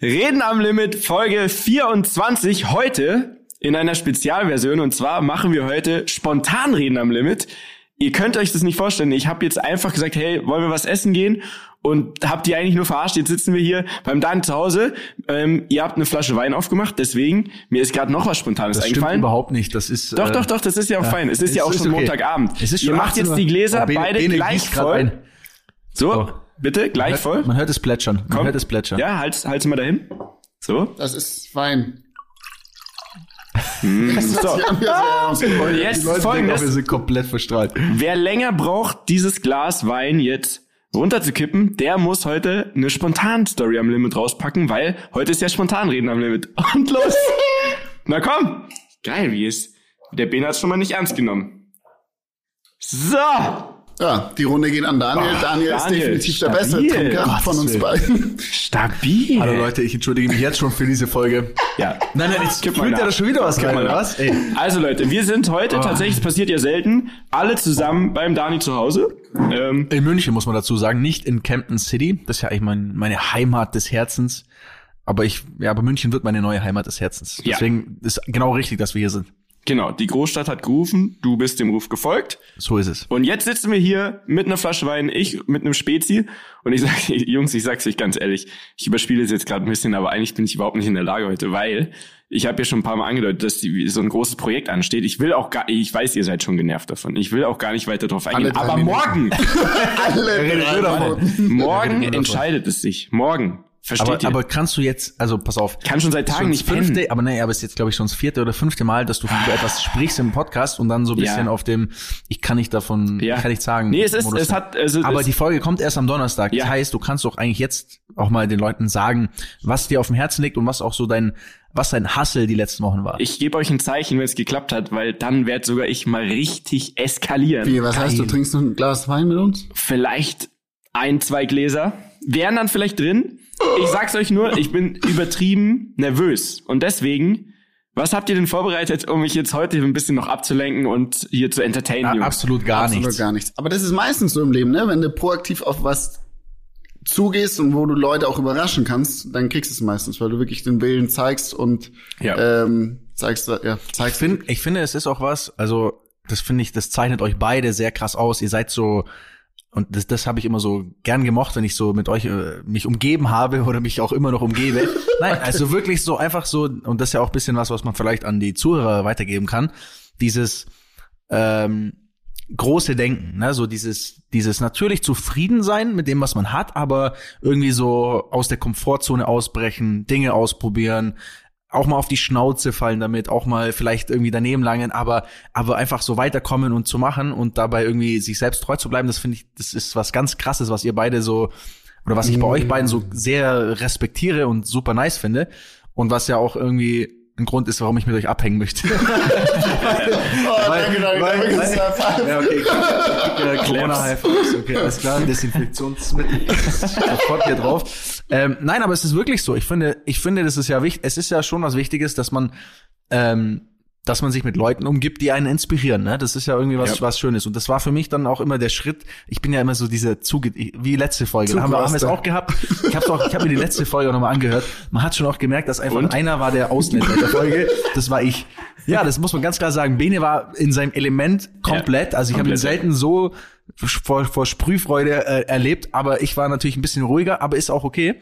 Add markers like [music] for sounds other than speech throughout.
Reden am Limit Folge 24 heute in einer Spezialversion und zwar machen wir heute spontan Reden am Limit. Ihr könnt euch das nicht vorstellen. Ich habe jetzt einfach gesagt, hey, wollen wir was essen gehen? Und habt ihr eigentlich nur verarscht. Jetzt sitzen wir hier beim Dan zu Hause. Ähm, ihr habt eine Flasche Wein aufgemacht, deswegen mir ist gerade noch was Spontanes das eingefallen. Stimmt überhaupt nicht. Das ist doch, äh, doch, doch. Das ist ja auch ja, fein. Es ist es ja auch ist schon okay. Montagabend. Es ist schon ihr macht 18 jetzt die Gläser Bene- beide Bene gleich voll. ein. So, Oh. Bitte gleich voll. Man hört es plätschern. Man Komm. hört es plätschern. Ja, halt, halt's mal dahin. So. Das ist Wein. so. Und jetzt Die Leute denken auch, wir folgendes. sind komplett verstrahlt. Wer länger braucht, dieses Glas Wein jetzt runterzukippen, der muss heute eine Spontan-Story am Limit rauspacken, weil heute ist ja Spontanreden am Limit. [laughs] Und los! Na komm! Geil, wie ist. Der Ben hat's schon mal nicht ernst genommen. So! Ja, die Runde geht an Daniel. Daniel, ist Daniel, definitiv der bessere stabil. Trinker von uns beiden. Stabil! Hallo Leute, ich entschuldige mich jetzt schon für diese Folge. Ja. Nein, nein, jetzt mal füllt nach. ja da schon wieder was rein, oder was? Ey. Also Leute, wir sind heute tatsächlich, es passiert ja selten, alle zusammen beim Dani zu Hause. Ähm, In München muss man dazu sagen, nicht in Campton City. Das ist ja eigentlich mein, meine Heimat des Herzens. Aber ich, ja, aber München wird meine neue Heimat des Herzens. Ja. Deswegen ist genau richtig, dass wir hier sind. Genau, die Großstadt hat gerufen, du bist dem Ruf gefolgt. So ist es. Und jetzt sitzen wir hier mit einer Flasche Wein, ich mit einem Spezi. Und ich sage, [laughs] Jungs, ich sag's euch ganz ehrlich, ich überspiele es jetzt gerade ein bisschen, aber eigentlich bin ich überhaupt nicht in der Lage heute, weil ich habe ja schon ein paar Mal angedeutet, dass die, so ein großes Projekt ansteht. Ich will auch gar, ich weiß, ihr seid schon genervt davon. Ich will auch gar nicht weiter drauf eingehen. Aber Minuten. morgen, morgen entscheidet es sich. Morgen. Versteht Aber, ihr? aber kannst du jetzt, also pass auf. Kann schon seit Tagen nicht fünfte, pennen. aber nee, aber es ist jetzt glaube ich schon das vierte oder fünfte Mal, dass du über etwas sprichst im Podcast und dann so ein Ja. bisschen auf dem, ich kann nicht davon, Ja. ich kann nicht sagen. Nee, es ist, Modus es hat, also aber es, die Folge kommt erst am Donnerstag. Ja. Das heißt, du kannst doch eigentlich jetzt auch mal den Leuten sagen, was dir auf dem Herzen liegt und was auch so dein, was dein Hassel die letzten Wochen war. ich gebe euch ein Zeichen, wenn es geklappt hat, weil dann werd sogar ich mal richtig eskalieren. Wie, was heißt, du Geil. trinkst noch ein Glas Wein mit uns? vielleicht ein, zwei Gläser. Wären dann vielleicht drin. Ich sag's euch nur, ich bin übertrieben nervös. Und deswegen, was habt ihr denn vorbereitet, um mich jetzt heute ein bisschen noch abzulenken und hier zu entertainen, Ja, absolut gar Absolut nichts. gar nichts. Aber das ist meistens so im Leben, ne? Wenn du proaktiv auf was zugehst und wo du Leute auch überraschen kannst, dann kriegst du es meistens, weil du wirklich den Willen zeigst und Ja. ähm, zeigst, ja, Ich, zeigst. find, ich finde, es ist auch was, also das finde ich, das zeichnet euch beide sehr krass aus. Ihr seid so, und das, das habe ich immer so gern gemocht, wenn ich so mit euch äh, mich umgeben habe oder mich auch immer noch umgebe. [laughs] Nein, also wirklich so einfach so, und das ist ja auch ein bisschen was, was man vielleicht an die Zuhörer weitergeben kann, dieses ähm, große Denken, ne? so dieses, dieses natürlich zufrieden sein mit dem, was man hat, aber irgendwie so aus der Komfortzone ausbrechen, Dinge ausprobieren, auch mal auf die Schnauze fallen damit, auch mal vielleicht irgendwie daneben langen, aber, aber einfach so weiterkommen und zu machen und dabei irgendwie sich selbst treu zu bleiben, das finde ich, das ist was ganz krasses, was ihr beide so, oder was ich bei euch beiden so sehr respektiere und super nice finde. Und was ja auch irgendwie ein Grund ist, warum ich mit euch abhängen möchte. [laughs] oh, danke, danke, weil- danke. weil- Ja, okay. Ja, Corona okay, alles klar. [laughs] Desinfektionsmittel. Sofort hier drauf. Ähm, nein, aber es ist wirklich so. Ich finde, ich finde, das ist ja wichtig. Es ist ja schon was Wichtiges, dass man, ähm, dass man sich mit Leuten umgibt, die einen inspirieren. Ne? Das ist ja irgendwie was, Ja. was Schönes. Und das war für mich dann auch immer der Schritt. Ich bin ja immer so dieser Zuge, wie letzte Folge. Da haben wir, haben wir es auch gehabt. Ich habe auch, ich habe mir die letzte Folge nochmal angehört. Man hat schon auch gemerkt, dass einfach Und? einer war der Ausländer der Folge. Das war ich. Ja, das muss man ganz klar sagen. Bene war in seinem Element komplett. Also ich habe ihn ja. selten so vor, vor Sprühfreude äh, erlebt, aber ich war natürlich ein bisschen ruhiger, aber ist auch okay.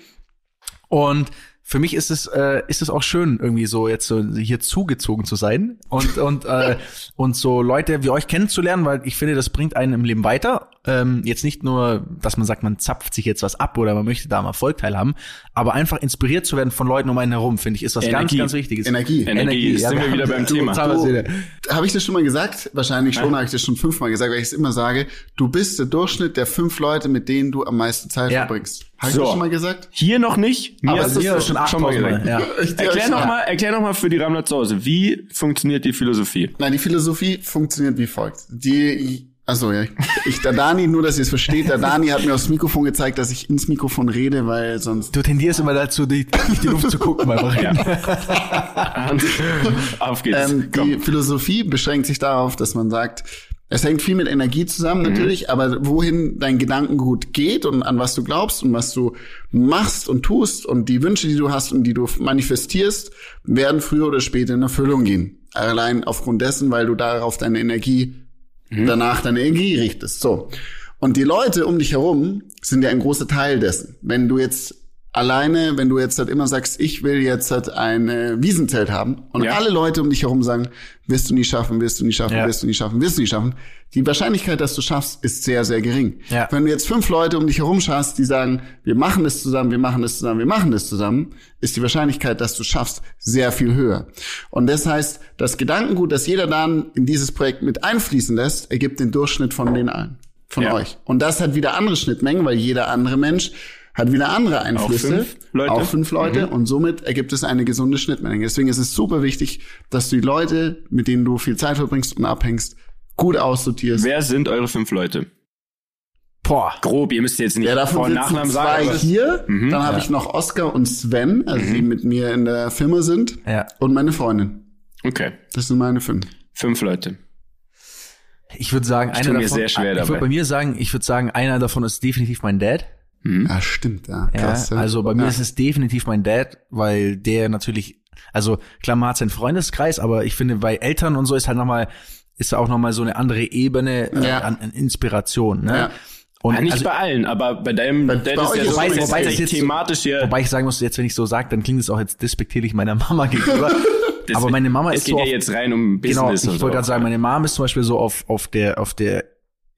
Und für mich ist es äh, ist es auch schön irgendwie so jetzt so hier zugezogen zu sein und und äh, [laughs] und so Leute wie euch kennenzulernen, weil ich finde, das bringt einen im Leben weiter. Ähm, jetzt nicht nur, dass man sagt, man zapft sich jetzt was ab oder man möchte da mal Erfolg haben, aber einfach inspiriert zu werden von Leuten um einen herum, finde ich, ist was Energie. ganz ganz Wichtiges. Energie. Energie, sind wir wieder beim Thema. Habe ich das schon mal gesagt? Wahrscheinlich schon, habe ich das schon fünfmal gesagt, weil ich es immer sage. Du bist der Durchschnitt der fünf Leute, mit denen du am meisten Zeit Ja. verbringst. Habe ich So. das schon mal gesagt? Hier noch nicht. Mir Aber hast du hier es schon schon mal 8000 Mal, gesagt. ja. [laughs] Erklär ja. noch mal, erklär noch mal für die Rammler zu Hause, wie funktioniert die Philosophie? Nein, die Philosophie funktioniert wie folgt. Die, also ja, ich, der Dani, nur dass ihr es versteht, der Dani hat mir aufs Mikrofon gezeigt, dass ich ins Mikrofon rede, weil sonst Du tendierst immer dazu, die, nicht die Luft zu gucken Reden. Hans, auf geht's. Ähm, die Philosophie beschränkt sich darauf, dass man sagt, Es hängt viel mit Energie zusammen Mhm. natürlich, aber wohin dein Gedankengut geht und an was du glaubst und was du machst und tust und die Wünsche, die du hast und die du manifestierst, werden früher oder später in Erfüllung gehen. Allein aufgrund dessen, weil du darauf deine Energie, Mhm. danach deine Energie richtest. So. Und die Leute um dich herum sind ja ein großer Teil dessen. Wenn du jetzt alleine, wenn du jetzt halt immer sagst, ich will jetzt halt ein äh, Wiesenzelt haben und Ja. alle Leute um dich herum sagen, wirst du nie schaffen, wirst du nie schaffen, Ja. wirst du nie schaffen, wirst du nie schaffen. Die Wahrscheinlichkeit, dass du schaffst, ist sehr, sehr gering. Ja. Wenn du jetzt fünf Leute um dich herum schaust, die sagen, wir machen das zusammen, wir machen das zusammen, wir machen das zusammen, ist die Wahrscheinlichkeit, dass du schaffst, sehr viel höher. Und das heißt, das Gedankengut, das jeder dann in dieses Projekt mit einfließen lässt, ergibt den Durchschnitt von den allen, von euch. Und das hat wieder andere Schnittmengen, weil jeder andere Mensch hat wieder andere Einflüsse. fünf Leute? Auch fünf Leute. Und somit ergibt es eine gesunde Schnittmenge. Deswegen ist es super wichtig, dass du die Leute, mit denen du viel Zeit verbringst und abhängst, gut aussortierst. Wer sind eure fünf Leute? Boah. Grob, ihr müsst jetzt nicht Ja, davon Vor- Nachnamen zwei sagen. aber- hier. Mhm. Dann habe Ja. ich noch Oskar und Sven, also die mit mir in der Firma sind. Ja. Und meine Freundin. Okay, Das sind meine fünf. fünf Leute. Ich würde sagen, Ich einer tu mir davon, sehr schwer ich würde bei mir sagen, ich würde sagen, einer davon ist definitiv mein Dad. Mhm. Ja, stimmt, ja. Ja, Krass, ja. also bei mir ja. ist es definitiv mein Dad, weil der natürlich, also klar, man hat seinen Freundeskreis, aber ich finde, bei Eltern und so ist halt nochmal, ist auch nochmal so eine andere Ebene äh, Ja. an, an Inspiration. Ne? Ja. Und Ja, nicht also, bei allen, aber bei deinem, Bei- Dad bei ist ja so wobei- das jetzt thematisch ja. wobei ich sagen muss, jetzt wenn ich so sage, dann klingt es auch jetzt despektierlich meiner [laughs] Mama gegenüber. aber meine Mama ist geht so ja auf, jetzt rein um Genau, Business ich und wollte so. gerade sagen, meine Mom ist zum Beispiel so auf, auf der, auf der,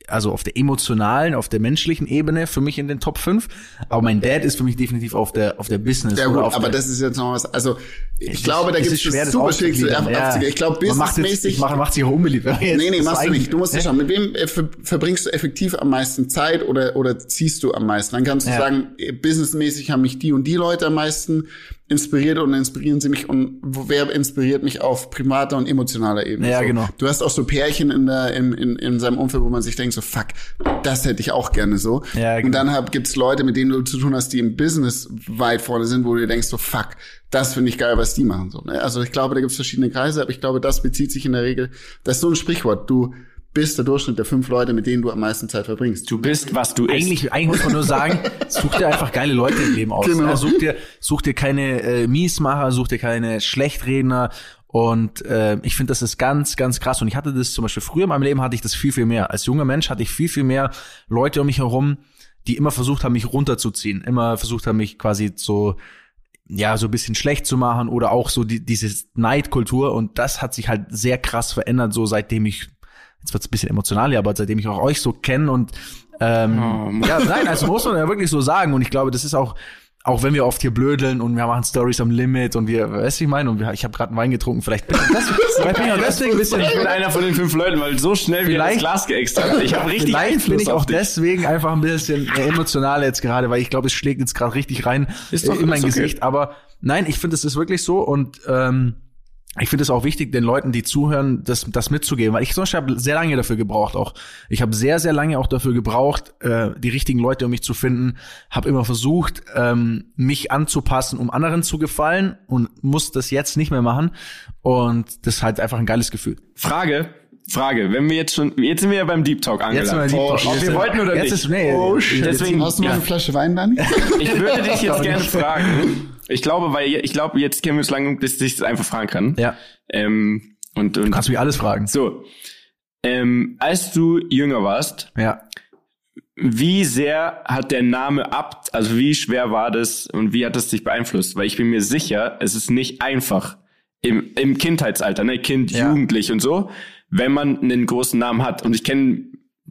also auf der emotionalen, auf der menschlichen Ebene für mich in den Top 5. Aber mein Dad ist für mich definitiv auf der, auf der Business. Ja gut, aber der, das ist jetzt noch was. Also ich Es glaube, da gibt es schwer, das super schwierig zu. Ja. Ich glaube, businessmäßig. Ich mache, macht sich auch unbeliebt. Nee, nee, [laughs] machst du nicht. Du musst ja schauen, mit wem äh, ver verbringst du effektiv am meisten Zeit oder, oder ziehst du am meisten? Dann kannst du Ja. sagen, äh, businessmäßig haben mich die und die Leute am meisten inspiriert und inspirieren sie mich und wer inspiriert mich auf privater und emotionaler Ebene? Ja, so. genau. Du hast auch so Pärchen in, der, in, in, in seinem Umfeld, wo man sich denkt, so fuck, das hätte ich auch gerne so. Ja, Und genau. dann hab, gibt's Leute, mit denen du zu tun hast, die im Business weit vorne sind, wo du dir denkst, so fuck, das finde ich geil, was die machen. So, ne? Also ich glaube, da gibt's verschiedene Kreise, aber ich glaube, das bezieht sich in der Regel, das ist so ein Sprichwort, du bist der Durchschnitt der fünf Leute, mit denen du am meisten Zeit verbringst. Du bist, was du isst. Eigentlich, eigentlich muss man nur sagen, [laughs] such dir einfach geile Leute im Leben aus. Genau. Ja, such dir, such dir keine äh, Miesmacher, such dir keine Schlechtredner. Und äh, ich finde, das ist ganz, ganz krass. Und ich hatte das zum Beispiel früher in meinem Leben hatte ich das viel, viel mehr. Als junger Mensch hatte ich viel, viel mehr Leute um mich herum, die immer versucht haben, mich runterzuziehen, immer versucht haben, mich quasi so ja, so ein bisschen schlecht zu machen oder auch so die, diese Neidkultur und das hat sich halt sehr krass verändert, so seitdem ich, jetzt wird's ein bisschen emotional, ja, aber seitdem ich auch euch so kenne und ähm, Oh, ja, nein, also muss man ja wirklich so sagen und ich glaube, das ist auch, auch wenn wir oft hier blödeln und wir machen Stories am Limit und wir, weißt du, ich meine, und wir, ich habe gerade einen Wein getrunken, vielleicht bin ich [laughs] vielleicht bin ich auch deswegen ein bisschen, Ich bin einer von den fünf Leuten, weil so schnell wie das Glas geäxt hat. Ich habe richtig Vielleicht bin Einfluss ich auch deswegen einfach ein bisschen emotional jetzt gerade, weil ich glaube, es schlägt jetzt gerade richtig rein Ist doch- in mein okay. Gesicht. Aber nein, ich finde, es ist wirklich so und ähm, ich finde es auch wichtig, den Leuten, die zuhören, das, das mitzugeben. Weil ich zum Beispiel habe sehr lange dafür gebraucht auch. Ich habe sehr, sehr lange auch dafür gebraucht, äh, die richtigen Leute um mich zu finden. Habe immer versucht, ähm, mich anzupassen, um anderen zu gefallen und muss das jetzt nicht mehr machen. Und das ist halt einfach ein geiles Gefühl. Frage, Frage, wenn wir jetzt schon, jetzt sind wir ja beim Deep Talk Jetzt sind wir angelangt. Deep Oh, Talk. Ob wir wollten oder jetzt nicht. Ist, nee, Oh shit, Deswegen- hast du noch ja. eine Flasche Wein, Dani? Ich würde dich jetzt gerne fragen. Ich glaube, weil ich glaube, jetzt kennen wir uns lange, dass ich das einfach fragen kann. Ja. Ähm, und, und Kannst du mich alles fragen. so. Ähm, als du jünger warst, Ja. wie sehr hat der Name Abt, also wie schwer war das und wie hat das dich beeinflusst? Weil ich bin mir sicher, es ist nicht einfach im, im Kindheitsalter, ne, Kind, Ja. Jugendlich und so, wenn man einen großen Namen hat. Und ich kenne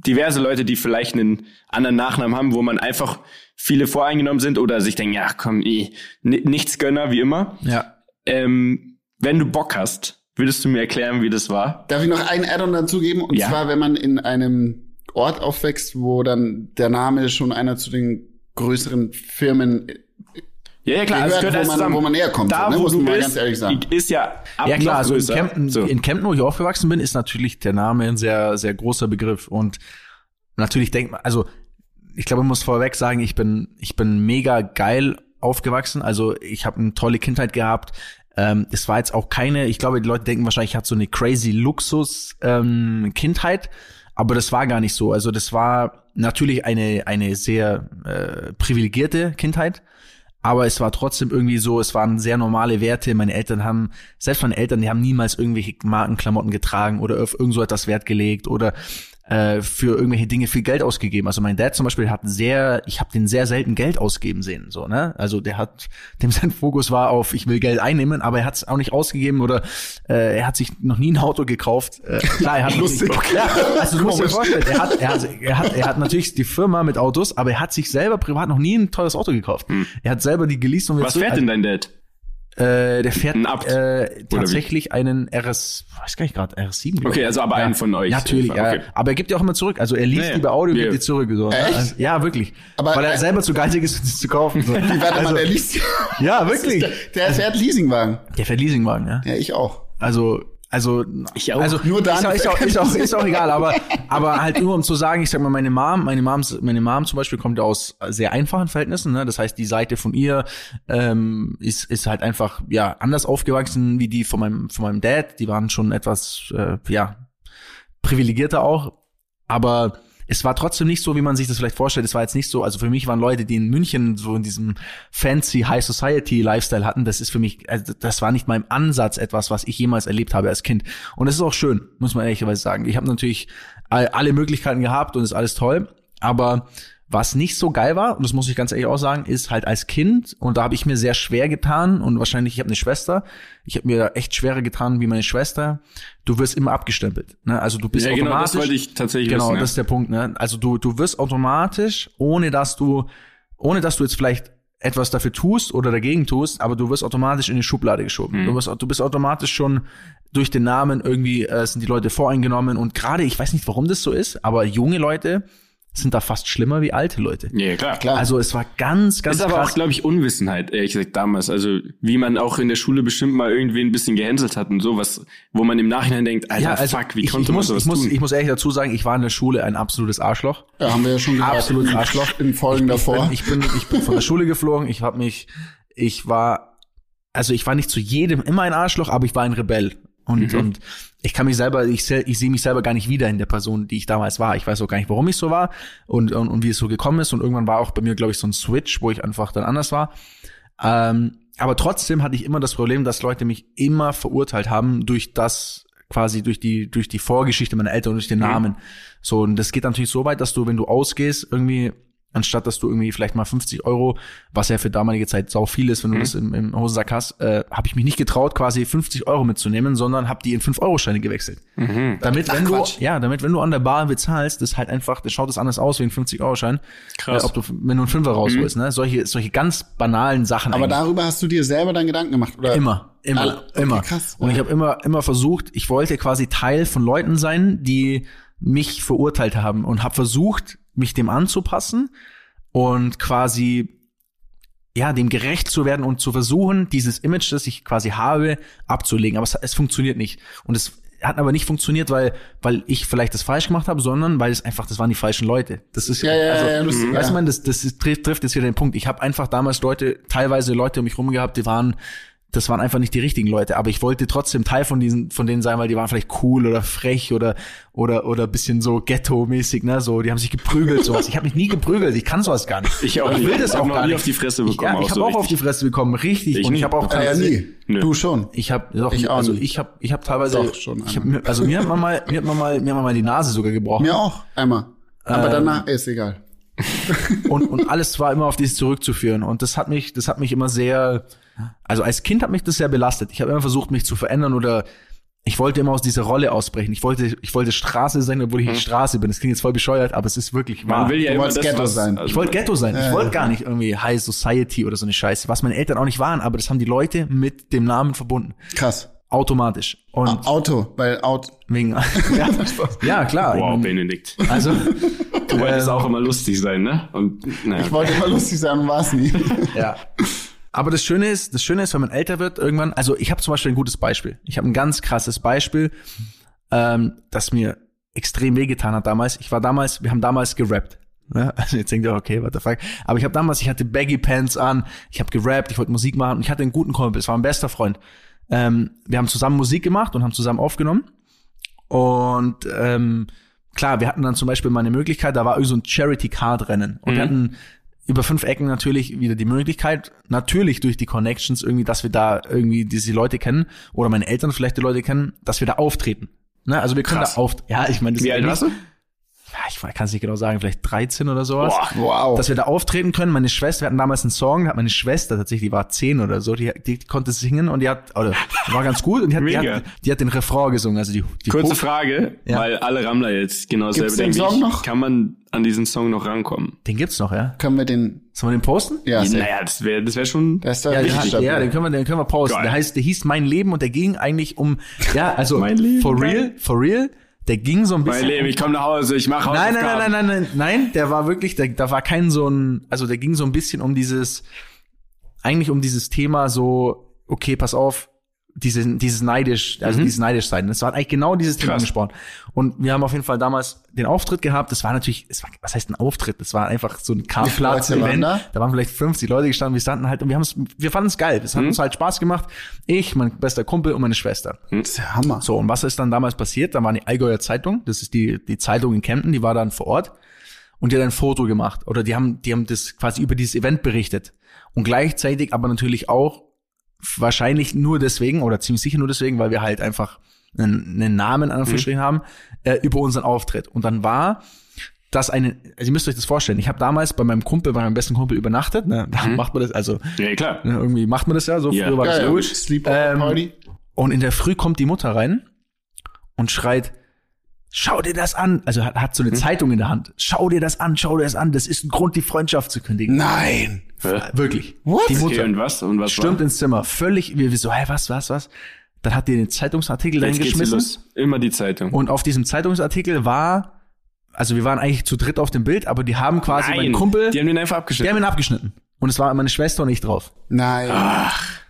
diverse Leute, die vielleicht einen anderen Nachnamen haben, wo man einfach viele voreingenommen sind oder sich denken, ja, komm, eh, ni- nichts Gönner, wie immer. Ja. Ähm, wenn du Bock hast, würdest du mir erklären, wie das war? Darf ich noch ein Add-on dazugeben? Und Ja. zwar, wenn man in einem Ort aufwächst, wo dann der Name schon einer zu den größeren Firmen Ja, ja klar, Gehört, es gehört wo man- zusammen. wo man herkommt, Da, so, ne? wo Muss du man bist, ganz ehrlich sagen. ist ja Ja klar, also in. Kempten, So. in Kempten, wo ich aufgewachsen bin, ist natürlich der Name ein sehr, sehr großer Begriff. Und natürlich denkt man, also ich glaube, man muss vorweg sagen, ich bin, ich bin mega geil aufgewachsen. Also ich habe eine tolle Kindheit gehabt. Ähm, es war jetzt auch keine, ich glaube, die Leute denken wahrscheinlich, ich hatte so eine crazy Luxus ähm, Kindheit. Aber das war gar nicht so. Also das war natürlich eine, eine sehr äh, privilegierte Kindheit. Aber es war trotzdem irgendwie so, es waren sehr normale Werte. Meine Eltern haben, selbst meine Eltern, die haben niemals irgendwelche Markenklamotten getragen oder auf irgend so etwas Wert gelegt oder äh, für irgendwelche Dinge viel Geld ausgegeben. Also mein Dad zum Beispiel hat sehr, ich habe den sehr selten Geld ausgeben sehen, so ne. Also der hat, [laughs] dem sein Fokus war auf, ich will Geld einnehmen, aber er hat es auch nicht ausgegeben oder äh, er hat sich noch nie ein Auto gekauft. Äh, klar, er hat [laughs] Lustig. Ja, also du musst dir vorstellen, er hat, er, hat, er hat, er hat natürlich die Firma mit Autos, aber er hat sich selber privat noch nie ein teures Auto gekauft. Er hat selber die geleast und Was fährt denn dein Dad? Äh, der fährt Ein Abt? äh, tatsächlich einen RS, weiß gar nicht gerade, RS7. glaub Okay, also aber einen von euch. Ja, natürlich, ja. Okay. Aber er gibt ja auch immer zurück. Also er liest Ja, ja. die bei Audio Ja. gibt die zurück. So. Echt? Also, ja, wirklich. Aber- Weil er äh, selber zu geizig ist, das zu kaufen. So. [laughs] Wie warte mal, der liest. ja, wirklich. Der, der fährt Leasingwagen. Der fährt Leasingwagen, ja. Ja, ich auch. Also, also, Ich auch. also Nur ist, dann- auch, ist, auch, ist, auch, [laughs] ist auch egal, aber, aber halt nur um zu sagen, ich sag mal, meine Mom, meine Mom, meine Mom zum Beispiel kommt ja aus sehr einfachen Verhältnissen, ne? Das heißt, die Seite von ihr ähm, ist, ist halt einfach ja anders aufgewachsen wie die von meinem, von meinem Dad. Die waren schon etwas äh, ja privilegierter auch, aber es war trotzdem nicht so, wie man sich das vielleicht vorstellt. Es war jetzt nicht so, also für mich waren Leute, die in München so in diesem fancy High Society Lifestyle hatten, das ist für mich, also das war nicht mein Ansatz etwas, was ich jemals erlebt habe als Kind. Und das ist auch schön, muss man ehrlicherweise sagen. Ich habe natürlich all- alle Möglichkeiten gehabt und ist alles toll, aber was nicht so geil war, und das muss ich ganz ehrlich auch sagen, ist halt als Kind, und da habe ich mir sehr schwer getan, und wahrscheinlich, ich habe eine Schwester, ich habe mir echt schwerer getan wie meine Schwester, du wirst immer abgestempelt. Ne? Also du bist Ja, genau, automatisch. das wollte ich tatsächlich Genau, wissen. ja. das ist der Punkt. Ne? Also du, du wirst automatisch, ohne dass du, ohne dass du jetzt vielleicht etwas dafür tust oder dagegen tust, aber du wirst automatisch in die Schublade geschoben. Du, wirst, du bist automatisch schon durch den Namen irgendwie äh, sind die Leute voreingenommen und gerade, ich weiß nicht, warum das so ist, aber junge Leute sind da fast schlimmer wie alte Leute. Ja, klar. Klar. Also es war ganz, ganz ist aber krass. auch, glaube ich, Unwissenheit, ehrlich gesagt, damals. Also, wie man auch in der Schule bestimmt mal irgendwie ein bisschen gehänselt hat und sowas, wo man im Nachhinein denkt, Alter, ja, also fuck, wie ich, konnte ich man muss, sowas ich muss, tun? ich muss ehrlich dazu sagen, ich war in der Schule ein absolutes Arschloch. Ja, haben wir ja schon gehört. Absolut in, Arschloch. In Folgen davor. Ich bin, ich bin, ich bin von der Schule geflogen. Ich habe mich, ich war, also ich war nicht zu jedem immer ein Arschloch, aber ich war ein Rebell. Und, Mhm. und ich kann mich selber, ich, ich sehe mich selber gar nicht wieder in der Person, die ich damals war. Ich weiß auch gar nicht, warum ich so war und, und, und wie es so gekommen ist. Und irgendwann war auch bei mir, glaube ich, so ein Switch, wo ich einfach dann anders war. Ähm, aber trotzdem hatte ich immer das Problem, dass Leute mich immer verurteilt haben durch das, quasi durch die, durch die Vorgeschichte meiner Eltern und durch den Namen. So, und das geht natürlich so weit, dass du, wenn du ausgehst, irgendwie, anstatt dass du irgendwie vielleicht mal 50 Euro, was ja für damalige Zeit sau viel ist, wenn du das im, im Hosensack hast, äh, habe ich mich nicht getraut, quasi 50 Euro mitzunehmen, sondern habe die in 5-Euro-Scheine gewechselt. Damit, wenn du, ja, damit, wenn du an der Bar bezahlst, das halt einfach, das schaut das anders aus wie ein 50-Euro-Schein. Krass. Äh, ob du, wenn du einen Fünfer rausholst, ne? Solche, solche ganz banalen Sachen Aber eigentlich. darüber hast du dir selber dann Gedanken gemacht, oder? Immer, immer, Alle- okay, immer. krass. Und ich habe immer, immer versucht, ich wollte quasi Teil von Leuten sein, die mich verurteilt haben und habe versucht, mich dem anzupassen und quasi ja, dem gerecht zu werden und zu versuchen, dieses Image, das ich quasi habe, abzulegen. Aber es, es funktioniert nicht. Und es hat aber nicht funktioniert, weil, weil ich vielleicht das falsch gemacht habe, sondern weil es einfach, das waren die falschen Leute. Das ist Ja, ja, also, ja, lustig, weißt ja. du, man, das, das ist, trifft, trifft jetzt wieder den Punkt. Ich habe einfach damals Leute, teilweise Leute um mich rum gehabt, die waren, das waren einfach nicht die richtigen Leute, aber ich wollte trotzdem Teil von diesen, von denen sein, weil die waren vielleicht cool oder frech oder oder oder bisschen so Ghetto-mäßig, ne, so, die haben sich geprügelt, sowas. Ich habe mich nie geprügelt, ich kann sowas gar nicht. Ich auch ich nicht. will das Ich hab auch gar nie nicht. auf die Fresse bekommen, Ich, ja, auch ich habe so auch auf richtig. die Fresse bekommen, richtig. Ich und nie. ich habe auch Ah, ja, nie. Nö. Du schon. ich habe doch, Ich auch also ich habe ich habe teilweise, Doch, schon ich hab, mir- also mir hat man mal, mir hat man mal, mir hat man mal die Nase sogar gebrochen. Mir auch, einmal. Ähm. Aber danach ist egal. und, und alles war immer auf dieses zurückzuführen. Und das hat mich, das hat mich immer sehr, also als Kind hat mich das sehr belastet. Ich habe immer versucht, mich zu verändern oder ich wollte immer aus dieser Rolle ausbrechen. Ich wollte, ich wollte Straße sein, obwohl ich nicht Straße bin. Das klingt jetzt voll bescheuert, aber es ist wirklich wahr. Man will ja Du immer wolltest das, Ghetto was, sein. Also, ich wollte Ghetto sein. Ich Ja, wollte ja. gar nicht irgendwie High Society oder so eine Scheiße, was meine Eltern auch nicht waren, aber das haben die Leute mit dem Namen verbunden. Krass. Automatisch. Und Auto, weil Auto. wegen, [laughs] ja, ja, klar. ich Wow, Benedikt. also, Du wolltest auch immer lustig sein, ne? Und, naja. Ich wollte immer lustig sein und war es nie. Ja. [laughs] Aber das Schöne ist, das Schöne ist, wenn man älter wird, irgendwann, also ich habe zum Beispiel ein gutes Beispiel. Ich habe ein ganz krasses Beispiel, ähm, das mir extrem wehgetan hat damals. Ich war damals, wir haben damals gerappt. Ne? [laughs] Also jetzt denkt ihr, okay, what the fuck. Aber ich habe damals, ich hatte Baggy Pants an, ich habe gerappt, ich wollte Musik machen und ich hatte einen guten Kumpel, es war mein bester Freund. Ähm, wir haben zusammen Musik gemacht und haben zusammen aufgenommen. Und ähm, klar, wir hatten dann zum Beispiel mal eine Möglichkeit, da war irgendwie so ein Charity-Card-Rennen. Und wir hatten über fünf Ecken natürlich wieder die Möglichkeit, natürlich durch die Connections irgendwie, dass wir da irgendwie diese Leute kennen oder meine Eltern vielleicht die Leute kennen, dass wir da auftreten. Ne? Also wir können Krass. da auf, ja, ich meine, das Wie ist alt warst du? Ja, ich kann es nicht genau sagen, vielleicht 13 oder sowas. Wow. Dass wir da auftreten können. Meine Schwester, wir hatten damals einen Song, da hat meine Schwester tatsächlich, die war 10 oder so, die, die konnte singen und die hat, oder die war ganz gut und die hat, die hat, die hat den Refrain gesungen. Also die, die Kurze Hoch- Frage, Ja. weil alle Rammler jetzt genau selber den denken. Song ich, noch? Kann man an diesen Song noch rankommen? Den gibt's noch, ja? Können wir den, Sollen wir den posten? ja, sehr. naja, das wäre das wär schon. Das Ja, hat, stabil. ja, den können wir, den können wir posten. Geil. Der heißt, der hieß Mein Leben und der ging eigentlich um, ja, also Mein Leben, for geil. real, for real, der ging so ein mein bisschen. Leben, ich komme nach Hause, ich mache Nein, nein, nein, nein, nein, nein, nein, der war wirklich, der, da war kein so ein, also der ging so ein bisschen um dieses, eigentlich um dieses Thema so, okay, pass auf, diese, dieses neidisch, also dieses neidisch sein. Das war eigentlich genau dieses Thema Mhm. Angesprochen. Und wir haben auf jeden Fall damals den Auftritt gehabt. Das war natürlich, es war, was heißt ein Auftritt? Das war einfach so ein Karplatz-Event. da? Da waren vielleicht 50 Leute gestanden, wir standen halt und wir haben es, wir fanden es geil. Es hat uns halt Spaß gemacht. Ich, mein bester Kumpel und meine Schwester. Das ist der Hammer. So, und was ist dann damals passiert? Da war die Allgäuer Zeitung, das ist die, die Zeitung in Kempten, die war dann vor Ort und die hat ein Foto gemacht. Oder die haben, die haben das quasi über dieses Event berichtet. Und gleichzeitig aber natürlich auch wahrscheinlich nur deswegen oder ziemlich sicher nur deswegen, weil wir halt einfach einen, einen Namen an Anführungsstrichen haben, äh, über unseren Auftritt. Und dann war das eine, also ihr müsst euch das vorstellen, ich habe damals bei meinem Kumpel, bei meinem besten Kumpel übernachtet, ne? [laughs] da macht man das, also Ja, klar. ne, irgendwie macht man das ja, so Ja. früher war das Ja, ja, logisch. Sleepover Ähm, Party. Und in der Früh kommt die Mutter rein und schreit, schau dir das an. Also hat, hat so eine Zeitung in der Hand. Schau dir das an, schau dir das an. Das ist ein Grund, die Freundschaft zu kündigen. Nein. Hä? Wirklich. What? Die Okay, Mutter und was? Und was stürmt war? ins Zimmer. Völlig, wir, wir so, hä, was, was, was? Dann hat die den Zeitungsartikel Jetzt reingeschmissen. los. Immer die Zeitung. Und auf diesem Zeitungsartikel war, also wir waren eigentlich zu dritt auf dem Bild, aber die haben quasi meinen Kumpel, Die haben den einfach die abgeschnitten. haben ihn abgeschnitten. Und es war meine Schwester und ich drauf. Nein.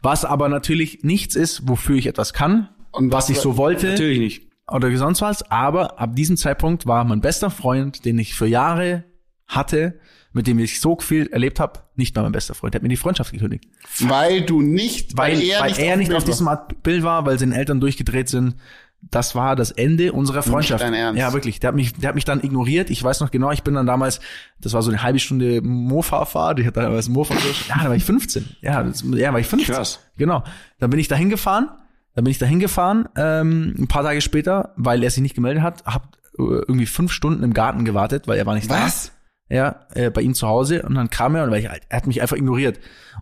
Was aber natürlich nichts ist, wofür ich etwas kann, Und was ich so wollte. Natürlich nicht. oder sonst was, aber ab diesem Zeitpunkt war mein bester Freund, den ich für Jahre hatte, mit dem ich so viel erlebt habe, nicht mehr mein bester Freund. Der hat mir die Freundschaft gekündigt. Weil du nicht, Weil, weil er nicht, dem auf Bild diesem Art Bild war, weil seine Eltern durchgedreht sind. Das war das Ende unserer Freundschaft. dein Ernst? Ja, wirklich. Der hat mich, der hat mich dann ignoriert. Ich weiß noch genau, ich bin dann damals, das war so eine halbe Stunde Mofa-Fahrt. Ich hatte damals Mofa. [laughs] Ja, da war ich 15. Ja, das, ja, war ich 15. Krass. Genau. Dann bin ich dahin gefahren. Dann bin ich dahin gefahren, ähm, ein paar Tage später, weil er sich nicht gemeldet hat, hab äh, irgendwie fünf Stunden im Garten gewartet, weil er war nicht da. Was? Ja, äh, bei ihm zu Hause und dann kam er und ich halt, er hat mich einfach ignoriert.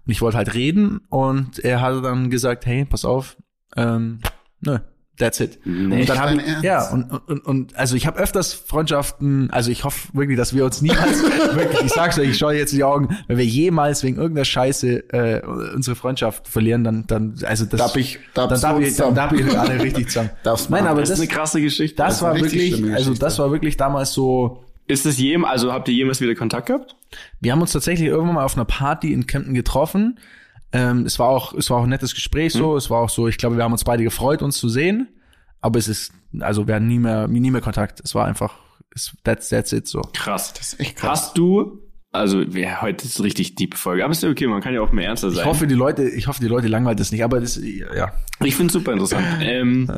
Und ich wollte halt reden und er hat dann gesagt, hey, pass auf, ähm, nö, that's it. und Nicht dann hab dein ich, Ernst? ja, und, und, und also ich habe öfters Freundschaften, also ich hoffe wirklich, dass wir uns niemals, [laughs] wirklich, ich sag's euch, ich schaue jetzt in die Augen, wenn wir jemals wegen irgendeiner Scheiße äh, unsere Freundschaft verlieren, dann, dann, also das, Darf ich- dann darfst darf ich, dann darf ich alle richtig sagen. [laughs] Nein, aber Das ist das, eine krasse Geschichte. das war eine richtig wirklich, also Geschichte. das war wirklich damals so, ist es jem, also habt ihr jemals wieder Kontakt gehabt? Wir haben uns tatsächlich irgendwann mal auf einer Party in Kempten getroffen. Ähm, es war auch, es war auch ein nettes Gespräch so. Es war auch so, ich glaube, wir haben uns beide gefreut, uns zu sehen. Aber es ist, also wir hatten nie mehr, nie mehr Kontakt. Es war einfach, es, that's, that's it so. Krass. Das ist echt krass. Hast du, also ja, heute ist eine richtig deep Folge, aber ist ja okay, man kann ja auch mehr ernster sein. Ich hoffe, die Leute, ich hoffe, die Leute langweilt es nicht. Aber das, ja. Ich finde super interessant. [laughs] ähm,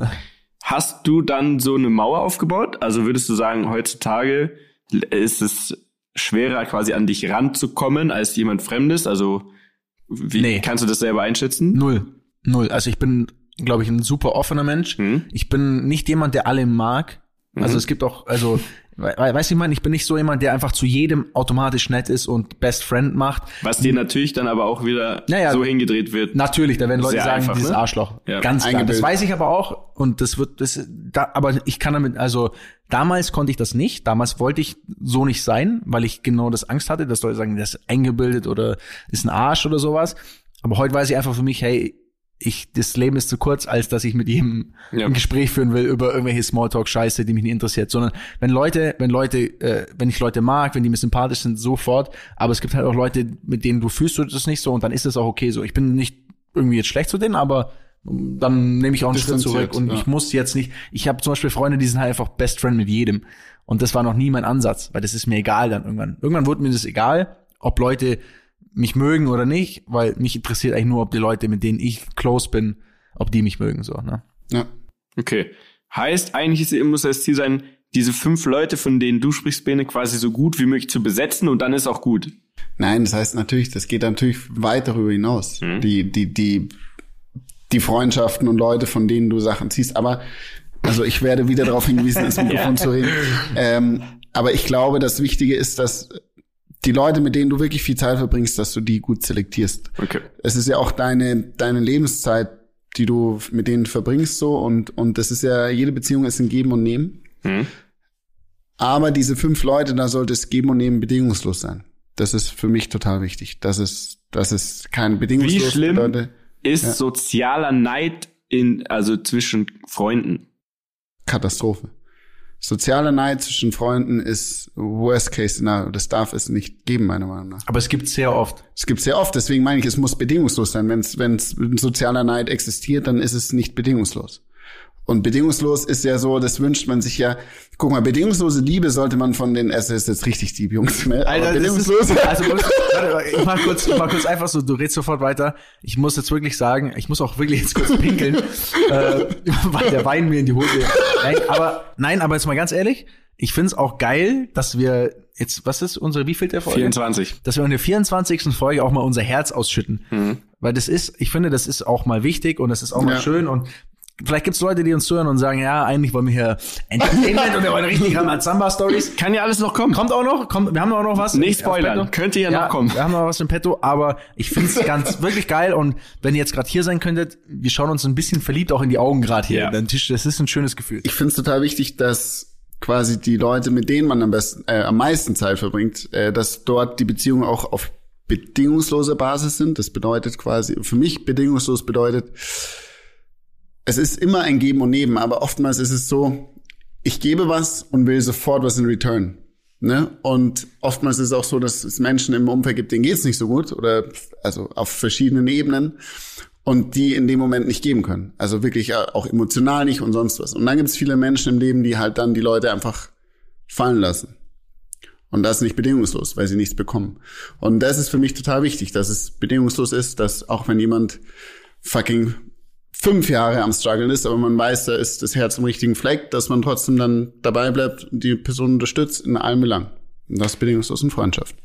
hast du dann so eine Mauer aufgebaut? Also würdest du sagen, heutzutage ist es schwerer, quasi an dich ranzukommen als jemand Fremdes? Also wie Nee. kannst du das selber einschätzen? Null, null. Also ich bin, glaube ich, ein super offener Mensch. Hm? Ich bin nicht jemand, der alle mag. Also Mhm. es gibt auch, also, we weißt du, ich meine, ich bin nicht so jemand, der einfach zu jedem automatisch nett ist und Best Friend macht. Was dir natürlich dann aber auch wieder Naja. so hingedreht wird. Natürlich, da werden Leute Sehr sagen, einfach, dieses ne? Arschloch. Ja. Ganz klar. Das weiß ich aber auch. Und das wird, das, da, aber ich kann damit, also damals konnte ich das nicht. Damals wollte ich so nicht sein, weil ich genau das Angst hatte, dass Leute sagen, das ist eingebildet oder ist ein Arsch oder sowas. Aber heute weiß ich einfach für mich, hey, ich, das Leben ist zu kurz, als dass ich mit jedem Ja. ein Gespräch führen will über irgendwelche Smalltalk-Scheiße, die mich nicht interessiert, sondern wenn Leute, wenn Leute, äh, wenn ich Leute mag, wenn die mir sympathisch sind, sofort, aber es gibt halt auch Leute, mit denen du fühlst du das nicht so und dann ist es auch okay so. Ich bin nicht irgendwie jetzt schlecht zu denen, aber dann nehme ich auch einen Schritt zurück und ja. ich muss jetzt nicht, ich habe zum Beispiel Freunde, die sind halt einfach Best Friend mit jedem und das war noch nie mein Ansatz, weil das ist mir egal dann irgendwann. Irgendwann wurde mir das egal, ob Leute mich mögen oder nicht, weil mich interessiert eigentlich nur, ob die Leute, mit denen ich close bin, ob die mich mögen, so, ne? Ja. Okay. Heißt, eigentlich ist, muss das Ziel sein, diese fünf Leute, von denen du sprichst, Bene, quasi so gut wie möglich zu besetzen und dann ist auch gut. Nein, das heißt natürlich, das geht natürlich weit darüber hinaus. Die, die, die, die Freundschaften und Leute, von denen du Sachen ziehst. Aber, also ich werde wieder darauf hingewiesen, ins [laughs] Mikrofon zu reden. Ähm, aber ich glaube, das Wichtige ist, dass die Leute, mit denen du wirklich viel Zeit verbringst, dass du die gut selektierst. Okay. Es ist ja auch deine, deine Lebenszeit, die du mit denen verbringst so und, und das ist ja, jede Beziehung ist ein Geben und Nehmen. Mhm. Aber diese fünf Leute, da sollte es Geben und Nehmen bedingungslos sein. Das ist für mich total wichtig. Das ist, das ist kein bedingungslos Wie schlimm bedeutet ist sozialer Neid in, also zwischen Freunden? Katastrophe. Sozialer Neid zwischen Freunden ist Worst Case Szenario. Das darf es nicht geben, meiner Meinung nach. Aber es gibt sehr oft. Es gibt sehr oft, deswegen meine ich, es muss bedingungslos sein. Wenn es sozialer Neid existiert, dann ist es nicht bedingungslos. Und bedingungslos ist ja so, das wünscht man sich ja. Guck mal, bedingungslose Liebe sollte man von den, es ist jetzt richtig deep, Jungs. Ne? Alter, das bedingungslos. ist, also warte, warte, ich mach kurz, ich mach kurz einfach so, du redest sofort weiter. Ich muss jetzt wirklich sagen, ich muss auch wirklich jetzt kurz pinkeln, [laughs] äh, weil der Wein mir in die Hose. Nein, aber nein, aber jetzt mal ganz ehrlich, ich find's auch geil, dass wir jetzt, was ist unsere wievielte Folge? 24. Dass wir in der 24. Folge auch mal unser Herz ausschütten. Weil das ist, ich finde, das ist auch mal wichtig und das ist auch mal Ja. schön und Vielleicht gibt's Leute, die uns zuhören und sagen, ja, eigentlich wollen wir hier Entertainment und wir wollen richtig Ramazamba-Stories. Kann ja alles noch kommen. Kommt auch noch, kommt, wir haben auch noch was. Nicht spoilern. Könnte ja noch kommen. Wir haben noch was im Petto, aber ich finde es [laughs] ganz wirklich geil und wenn ihr jetzt gerade hier sein könntet, wir schauen uns ein bisschen verliebt auch in die Augen gerade hier Ja. an den Tisch. Das ist ein schönes Gefühl. Ich finde es total wichtig, dass quasi die Leute, mit denen man am besten, äh, am meisten Zeit verbringt, äh, dass dort die Beziehungen auch auf bedingungsloser Basis sind. Das bedeutet quasi, für mich bedingungslos bedeutet, es ist immer ein Geben und Nehmen, aber oftmals ist es so, ich gebe was und will sofort was in Return. Ne? Und oftmals ist es auch so, dass es Menschen im Umfeld gibt, denen geht's nicht so gut oder also auf verschiedenen Ebenen und die in dem Moment nicht geben können. Also wirklich auch emotional nicht und sonst was. Und dann gibt es viele Menschen im Leben, die halt dann die Leute einfach fallen lassen. Und das nicht bedingungslos, weil sie nichts bekommen. Und das ist für mich total wichtig, dass es bedingungslos ist, dass auch wenn jemand fucking fünf Jahre am struggeln ist, aber man weiß, da ist das Herz im richtigen Fleck, dass man trotzdem dann dabei bleibt und die Person unterstützt in allen Belangen. Und das bedingungslos in Freundschaft.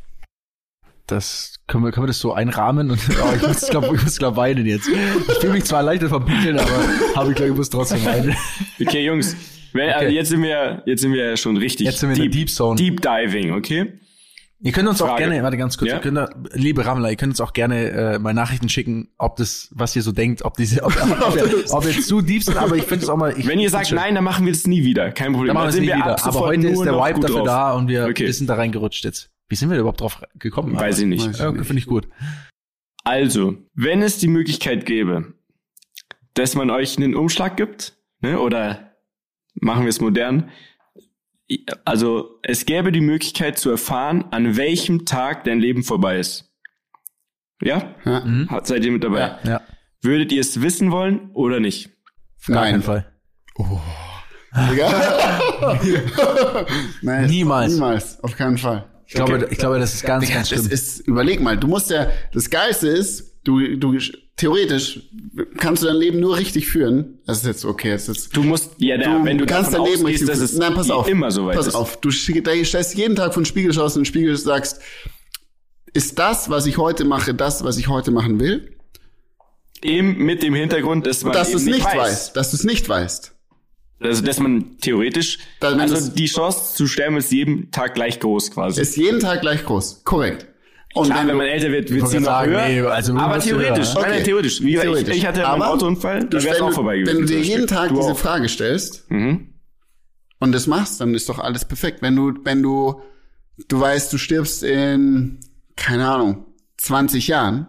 Das können wir, können wir das so einrahmen und [laughs] oh, ich muss glaube ich muss glaub weinen jetzt. Ich fühle mich zwar erleichtert vom Pinkeln, aber habe ich glaube ich muss trotzdem weinen. Okay, Jungs. Wenn, also Okay. jetzt sind wir, jetzt sind wir ja schon richtig Jetzt sind wir in der Deep Zone. Deep Diving, okay? Ihr könnt uns auch Frage. gerne, warte ganz kurz, Ja? ihr könnt, da- liebe Rammler, ihr könnt uns auch gerne äh, mal Nachrichten schicken, ob das, was ihr so denkt, ob diese, ob, [laughs] ob, wir, ob wir zu deep sind, aber ich finde es auch mal. Ich Wenn ihr sagt schön. nein, dann machen wir das nie wieder. Kein Problem. dann machen wir es sind nie wieder. ab Aber heute ist der Vibe dafür drauf. da und wir, Okay. wir sind da reingerutscht jetzt. Wie sind wir überhaupt drauf gekommen? Weiß ich nicht. Ja, okay, finde ich gut. Also, wenn es die Möglichkeit gäbe, dass man euch einen Umschlag gibt, ne, oder machen wir es modern, also es gäbe die Möglichkeit zu erfahren, an welchem Tag dein Leben vorbei ist. Ja? Ja. Hat- Seid ihr mit dabei? Ja, Würdet ihr es wissen wollen oder nicht? auf gar keinen Nein. Fall. Digga. Nein, [laughs] Niemals. Niemals, auf keinen Fall. Ich glaube, ich glaube, das ist ganz, ganz Das schlimm. ist, überleg mal, du musst ja, das Geilste ist, du, du, theoretisch kannst du dein Leben nur richtig führen. Das ist jetzt okay, jetzt ist, Du musst, ja, da, wenn du kannst dein Leben richtig führen. Nein, pass auf. immer so weit Pass ist. auf, du stellst jeden Tag vor den Spiegel, schaust in den Spiegel, sagst, ist das, was ich heute mache, das, was ich heute machen will? Eben mit dem Hintergrund, dass man Dass du eben es nicht weiß. weißt, dass du es nicht weißt. Also, dass man theoretisch, Dann, also die Chance zu sterben ist jeden Tag gleich groß quasi. Ist jeden Tag gleich groß. Korrekt. Und Klar, wenn man älter wird, wird sie noch sagen, höher. nee, also aber theoretisch, höher. nein, nein, Okay. theoretisch. Wie gesagt, Theoretisch. Ich, ich hatte Aber einen Autounfall, da du- wäre auch du- vorbei gewesen. Wenn du dir jeden Tag Du diese auch. Frage stellst Mhm. und das machst, dann ist doch alles perfekt. Wenn du, wenn du, du weißt, du stirbst in, keine Ahnung, 20 Jahren,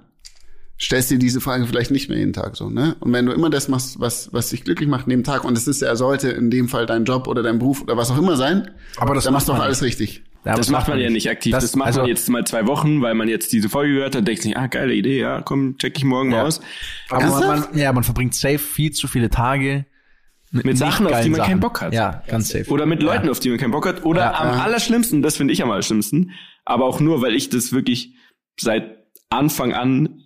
stellst dir diese Frage vielleicht nicht mehr jeden Tag so, ne? Und wenn du immer das machst, was, was dich glücklich macht in dem Tag, und es ist ja, sollte in dem Fall dein Job oder dein Beruf oder was auch immer sein, Aber das dann machst du doch alles richtig. Ja, aber Das macht man ja nicht aktiv. Das, macht also, man jetzt mal zwei Wochen, weil man jetzt diese Folge gehört hat, denkt sich, ah, geile Idee, ja, komm, check ich morgen Ja. mal aus. Aber man, man, ja, man verbringt safe viel zu viele Tage mit, Mit Sachen, auf die man Sachen. keinen Bock hat. Ja, ganz safe. Oder mit Leuten, auf die man keinen Bock hat. Oder Ja, am ja. allerschlimmsten, das finde ich am allerschlimmsten, aber auch nur, weil ich das wirklich seit Anfang an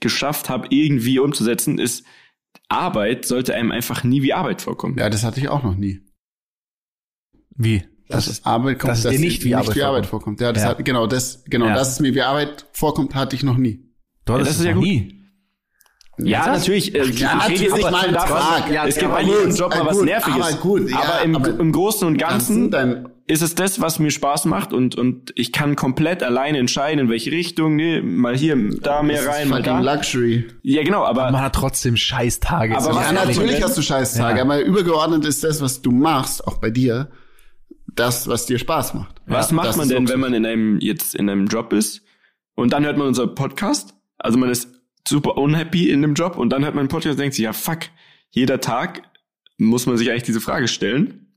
geschafft habe, irgendwie umzusetzen, ist, Arbeit sollte einem einfach nie wie Arbeit vorkommen. Ja, das hatte ich auch noch nie. Wie? Dass es Arbeit kommt, dass es dir nicht wie Arbeit vorkommt. Ja, das Ja. Hat, genau, das, genau, Ja. dass es mir wie Arbeit vorkommt, hatte ich noch nie. Du hattest das ist ja noch gut. nie. Ja, natürlich. Äh, ja, ich rede jetzt nicht mal davon, ja, es Ja, gibt bei jedem Job mal aber was gut, Nerviges. aber gut, ja, aber im, aber im Großen und Ganzen Dein, ist es das, was mir Spaß macht und, und ich kann komplett alleine entscheiden, in welche Richtung, nee, mal hier, da mehr rein, mal da. Luxury. Ja, genau, aber Man hat trotzdem scheiß Tage. Aber Ja, natürlich hast du Scheißtage, Ja. aber übergeordnet ist das, was du machst, auch bei dir, das, was dir Spaß macht. was Ja, macht man denn, wenn man in einem, jetzt in einem Job ist und dann hört man unser Podcast, also man ist super unhappy in dem Job und dann hört man einen Podcast und denkt sich, ja fuck, jeder Tag muss man sich eigentlich diese Frage stellen,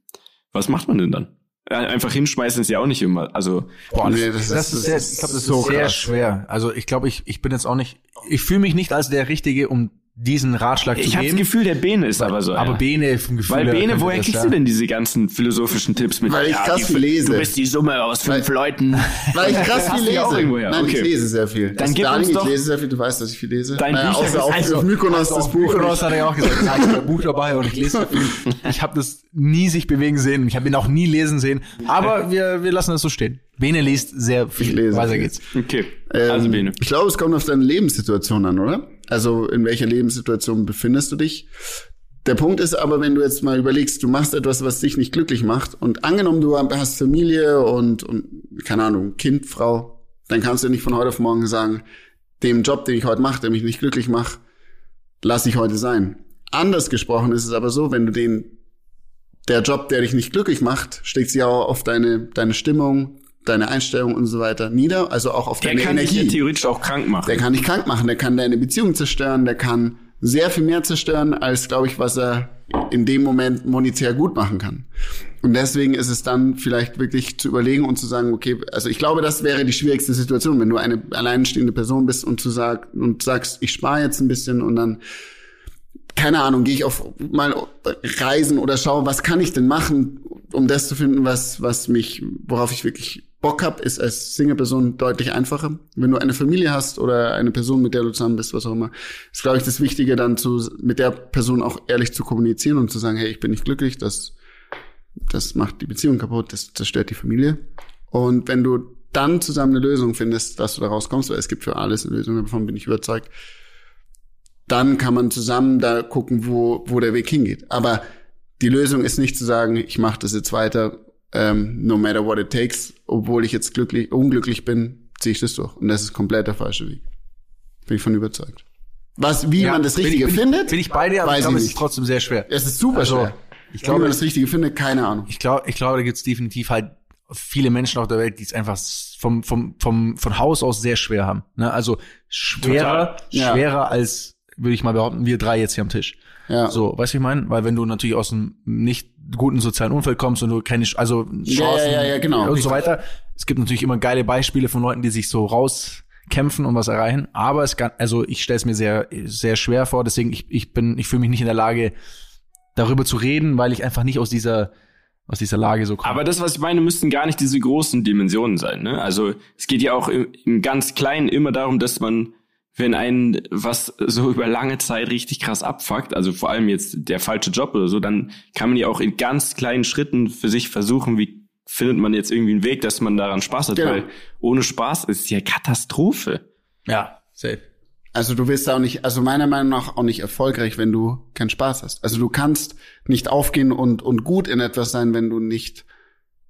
was macht man denn dann? Einfach hinschmeißen ist ja auch nicht immer, also Boah, Nee, das, das das, ist- sehr, ich glaube, das ist so sehr krass. schwer. Also ich glaube, ich, ich bin jetzt auch nicht, ich fühle mich nicht als der Richtige, um diesen Ratschlag ich zu habe das geben. Gefühl, der Bene ist aber so. aber einer. Bene vom Gefühl Weil Bene, woher kriegst ja. du denn diese ganzen philosophischen Tipps mit? Weil ich krass die- viel lese. Du bist die Summe aus fünf Weil- Leuten. Weil ich krass [laughs] viel ja auch lese. Nein, Okay. ich lese sehr viel. Dann Das gib uns doch- ich lese sehr viel, du weißt, dass ich viel lese. Dein naja, Bücher- außer auf, also- auf Mykonos das Buch. Buchross hat er ja auch gesagt, ja, ich habe ein Buch dabei und ich lese sehr viel. Ich habe das nie sich bewegen sehen. Ich habe ihn auch nie lesen sehen. Aber wir, wir lassen das so stehen. Bene liest sehr viel. Ich lese Weiter geht's. Okay, Ähm, also Bene. Ich glaube, es kommt auf deine Lebenssituation an, oder? Also in welcher Lebenssituation befindest du dich? Der Punkt ist aber, wenn du jetzt mal überlegst, du machst etwas, was dich nicht glücklich macht und angenommen, du hast Familie und, und keine Ahnung, Kind, Frau, dann kannst du nicht von heute auf morgen sagen, dem Job, den ich heute mache, der mich nicht glücklich macht, lasse ich heute sein. Anders gesprochen ist es aber so, wenn du den, der Job, der dich nicht glücklich macht, schlägt sich auch auf deine, deine Stimmung, deine Einstellung und so weiter nieder, also auch auf Der deine kann dich Energie. ja theoretisch auch krank machen. Der kann dich krank machen, der kann deine Beziehung zerstören, der kann sehr viel mehr zerstören, als, glaube ich, was er in dem Moment monetär gut machen kann. Und deswegen ist es dann vielleicht wirklich zu überlegen und zu sagen, okay, also ich glaube, das wäre die schwierigste Situation, wenn du eine alleinstehende Person bist und zu sag, und sagst, ich spare jetzt ein bisschen und dann keine Ahnung, gehe ich auf mal Reisen oder schaue, was kann ich denn machen, um das zu finden, was, was mich, worauf ich wirklich Bock hab, ist als Single-Person deutlich einfacher. Wenn du eine Familie hast oder eine Person, mit der du zusammen bist, was auch immer, ist, glaube ich, das Wichtige, dann zu, mit der Person auch ehrlich zu kommunizieren und zu sagen, hey, ich bin nicht glücklich, das, das macht die Beziehung kaputt, das zerstört die Familie. Und wenn du dann zusammen eine Lösung findest, dass du da rauskommst, weil es gibt für alles eine Lösung, davon bin ich überzeugt, dann kann man zusammen da gucken, wo, wo der Weg hingeht. Aber die Lösung ist nicht zu sagen, ich mache das jetzt weiter, ähm, no matter what it takes, obwohl ich jetzt glücklich, unglücklich bin, ziehe ich das durch. Und das ist komplett der falsche Weg. Bin ich von überzeugt. Was, wie Ja, man das bin Richtige ich, bin findet, Ich, bin ich bei dir, aber ich glaube, es ist trotzdem sehr schwer. es ist super Also, schwer. ich wie glaube, man das Richtige findet, keine Ahnung. Ich glaube, ich glaube, da gibt's definitiv halt viele Menschen auf der Welt, die es einfach vom, vom, vom, von Haus aus sehr schwer haben. Ne? Also schwerer, Total. Ja. schwerer als, würde ich mal behaupten, wir drei jetzt hier am Tisch. Ja. So, weißt du, wie ich meine? Weil wenn du natürlich aus einem nicht guten sozialen Umfeld kommst und du keine, Sch- also Chancen Ja, ja, ja, ja, genau. und so weiter. Es gibt natürlich immer geile Beispiele von Leuten, die sich so rauskämpfen und was erreichen. Aber es kann, also ich stelle es mir sehr, sehr schwer vor. Deswegen ich, ich bin, ich fühle mich nicht in der Lage, darüber zu reden, weil ich einfach nicht aus dieser aus dieser Lage so komme. Aber das, was ich meine, müssten gar nicht diese großen Dimensionen sein. Ne? Also es geht ja auch im, im ganz Kleinen immer darum, dass man, wenn einen was so über lange Zeit richtig krass abfuckt, also vor allem jetzt der falsche Job oder so, dann kann man ja auch in ganz kleinen Schritten für sich versuchen, wie findet man jetzt irgendwie einen Weg, dass man daran Spaß hat, Genau. weil ohne Spaß ist es ja Katastrophe. ja, safe. Also du wirst da auch nicht, also meiner Meinung nach auch nicht erfolgreich, wenn du keinen Spaß hast. Also du kannst nicht aufgehen und, und gut in etwas sein, wenn du nicht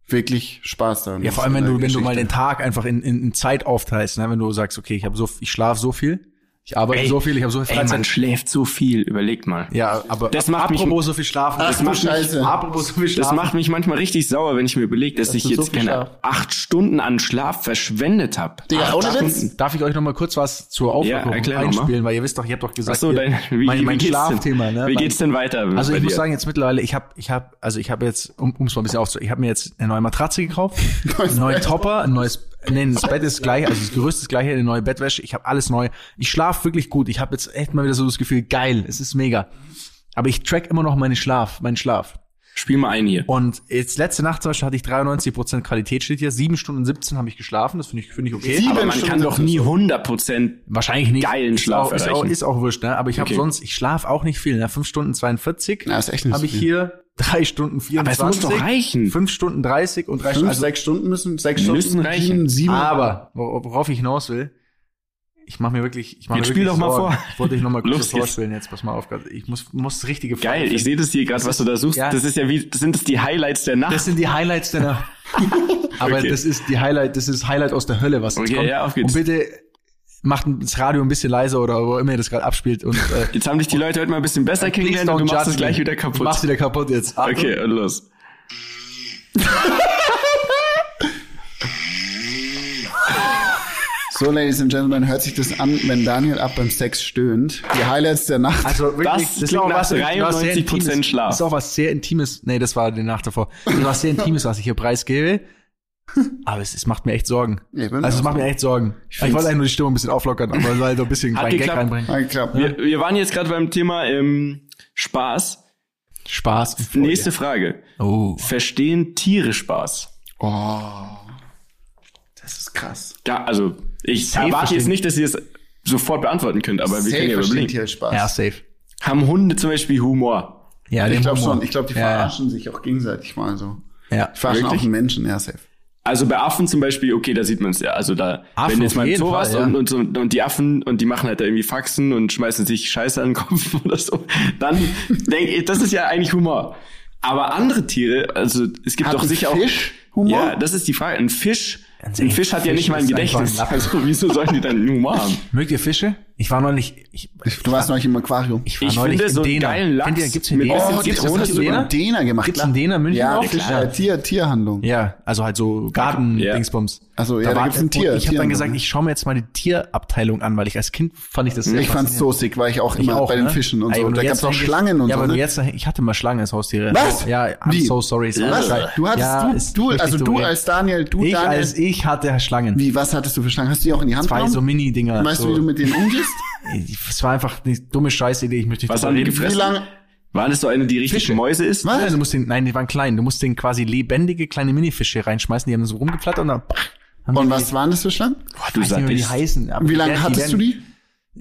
wirklich Spaß daran Ja, vor allem wenn du wenn du mal den Tag einfach in, in, in Zeit aufteilst, ne? wenn du sagst, okay, ich habe so ich schlafe so viel, ich arbeite Ey, so viel, ich habe so viel Ey, man Freizeit. schläft so viel, überlegt mal. ja, aber Das macht mich- apropos so viel schlafen, Ach das macht mich, Scheiße. apropos so viel Das schlafen. macht mich manchmal richtig sauer, wenn ich mir überlege, dass ich du so jetzt viel keine Schlaf. acht Stunden an Schlaf verschwendet habe. Digga, ohne Witz. Darf ich euch noch mal kurz was zur noch mal. einspielen, weil ihr wisst doch, ich habe doch gesagt, Ach so, ihr- dein, wie, mein, mein wie Schlafthema, denn, ne? Wie geht's denn weiter? Also ich muss sagen, jetzt mittlerweile, ich habe, ich habe, also ich habe jetzt, um es mal ein bisschen aufzu, ich habe mir jetzt eine neue Matratze gekauft, [laughs] einen neuen Topper, ein neues, nee, das Bett ist gleich, also das Gerüst ist gleich, eine neue Bettwäsche, ich habe alles neu. Ich schlafe wirklich gut. Ich habe jetzt echt mal wieder so das Gefühl, geil, es ist mega. Aber ich track immer noch meinen Schlaf, meinen Schlaf. Spiel mal ein hier. Und jetzt letzte Nacht zum Beispiel hatte ich 93% Qualität steht hier, sieben Stunden 17 habe ich geschlafen, das finde ich, finde ich okay. Sieben Aber man Stunden kann doch nie so. 100 Prozent. Wahrscheinlich nicht. Geilen ist Schlaf auch, ist, auch, erreichen. ist auch wurscht, ne? Aber ich habe Okay. sonst, ich schlafe auch nicht viel, ne? Fünf Stunden 42 Ja, ist echt nicht habe ich viel. hier drei Stunden Aber es 24. muss doch reichen. Fünf Stunden 30 und drei Fünf, Stunden. Also, sechs Stunden müssen, sechs Müssen Stunden, reichen. sieben, aber, wor- worauf ich hinaus will, ich mache mir wirklich, ich mache mir spiel doch mal Sorgen. vor. Ich wollte dich noch mal [laughs] kurz vorstellen jetzt, pass mal auf. Ich muss, muss das richtige Frage Geil, ich sehe das hier gerade, was du da suchst. Ja. Das ist ja wie, das sind das die Highlights der Nacht. Das sind die Highlights der Nacht. [laughs] Aber Okay. das ist die Highlight, das ist Highlight aus der Hölle, was jetzt Okay, kommt. ja, auf geht's. Und bitte macht das Radio ein bisschen leiser oder wo immer ihr das gerade abspielt und äh, [laughs] Jetzt haben dich die Leute heute mal ein bisschen besser kennengelernt und du machst es gleich wieder Du kaputt. machst wieder kaputt jetzt. Achtung. [laughs] Okay, und los. So, Ladies and Gentlemen, hört sich das an, wenn Daniel ab beim Sex stöhnt. Die Highlights der Nacht. Also wirklich, Das ist klingt auch was, was sehr 93% Intimes. Schlaf. Das ist auch was sehr Intimes. Nee, das war die Nacht davor. Das ist was sehr Intimes, was ich hier preisgebe. Aber es, es macht mir echt Sorgen. Ja, ich bin also es macht mir echt Sorgen. Ich, wollte eigentlich nur die Stimmung ein bisschen auflockern, aber halt so ein bisschen [laughs] Hat Gag geklappt. reinbringen. Ah, geklappt. Wir, wir waren jetzt gerade beim Thema ähm, Spaß. Spaß. Nächste Frage. Oh. Verstehen Tiere Spaß? Oh. Das ist krass. Ja, also ich Safe erwarte jetzt nicht, dass ihr es sofort beantworten könnt, aber wir können ja verstehen überlegen. Tiere Spaß. Ja, safe. Haben Hunde zum Beispiel Humor? Ja, ich glaube schon. Ich glaube, die ja, verarschen sich auch gegenseitig mal so. Ja. ja. Die verarschen Wirklich? auch einen Menschen, ja, safe. Also bei Affen zum Beispiel, okay, da sieht man es ja. Also da, Affen wenn jetzt mal im jeden Zoo Fall, was ja. und, und, und die Affen und die machen halt da irgendwie Faxen und schmeißen sich Scheiße an den Kopf [laughs] oder so, dann denke ich, das ist ja eigentlich Humor. Aber andere Tiere, also es gibt Hat doch sicher Fisch auch. Humor? Ja, das ist die Frage. Ein Fisch, ein Fisch hat ja Fisch nicht mal ein Gedächtnis. ein. Also wieso sollen die dann Humor haben? Mögt ihr Fische? Ich war neulich, ich, Du warst neulich im Aquarium. ich war Ich neulich finde in so einen Dena. geilen Lachs Kennt ihr, gibt's in mit Dena? Oh, Gibt's hast du drüber. in Dena gemacht. Gibt's in Dena München ja, auch? Äh, Tier, Tierhandlung. Ja, also halt so Garten-Dingsbums. Also, ja, da gibt's ein Tier- Und ich habe dann gesagt, ich schaue mir jetzt mal die Tierabteilung an, weil ich als Kind fand ich das sehr Ich fand's so sick, weil ich auch Ich immer auch, bei den ne? Fischen und Ey, so. du Da gab's auch Schlangen und ja, so. aber du ne? jetzt, ich hatte mal Schlangen als Haustiere. Was? Ja, I'm so sorry. Was? Du hattest, ja, du, also du als Daniel, du Ich Daniel. als ich hatte Schlangen. wie, was hattest du für Schlangen? Hast du die auch in die Hand Zwei so Mini-Dinger. Weißt du, wie du mit denen umgehst? Es war einfach eine dumme Scheißidee, ich möchte nicht Was haben die gefressen? Wie lange? Waren das so eine, die richtig Fische. Mäuse ist? Was? Nein, du musst den, nein, die waren klein. Du musst den quasi lebendige kleine Minifische reinschmeißen, die haben so rumgeflattert und dann haben Und die, was waren das für Schlangen? Boah, du nicht, wie die sagst, heißen. aber Wie lange die hattest du werden- die?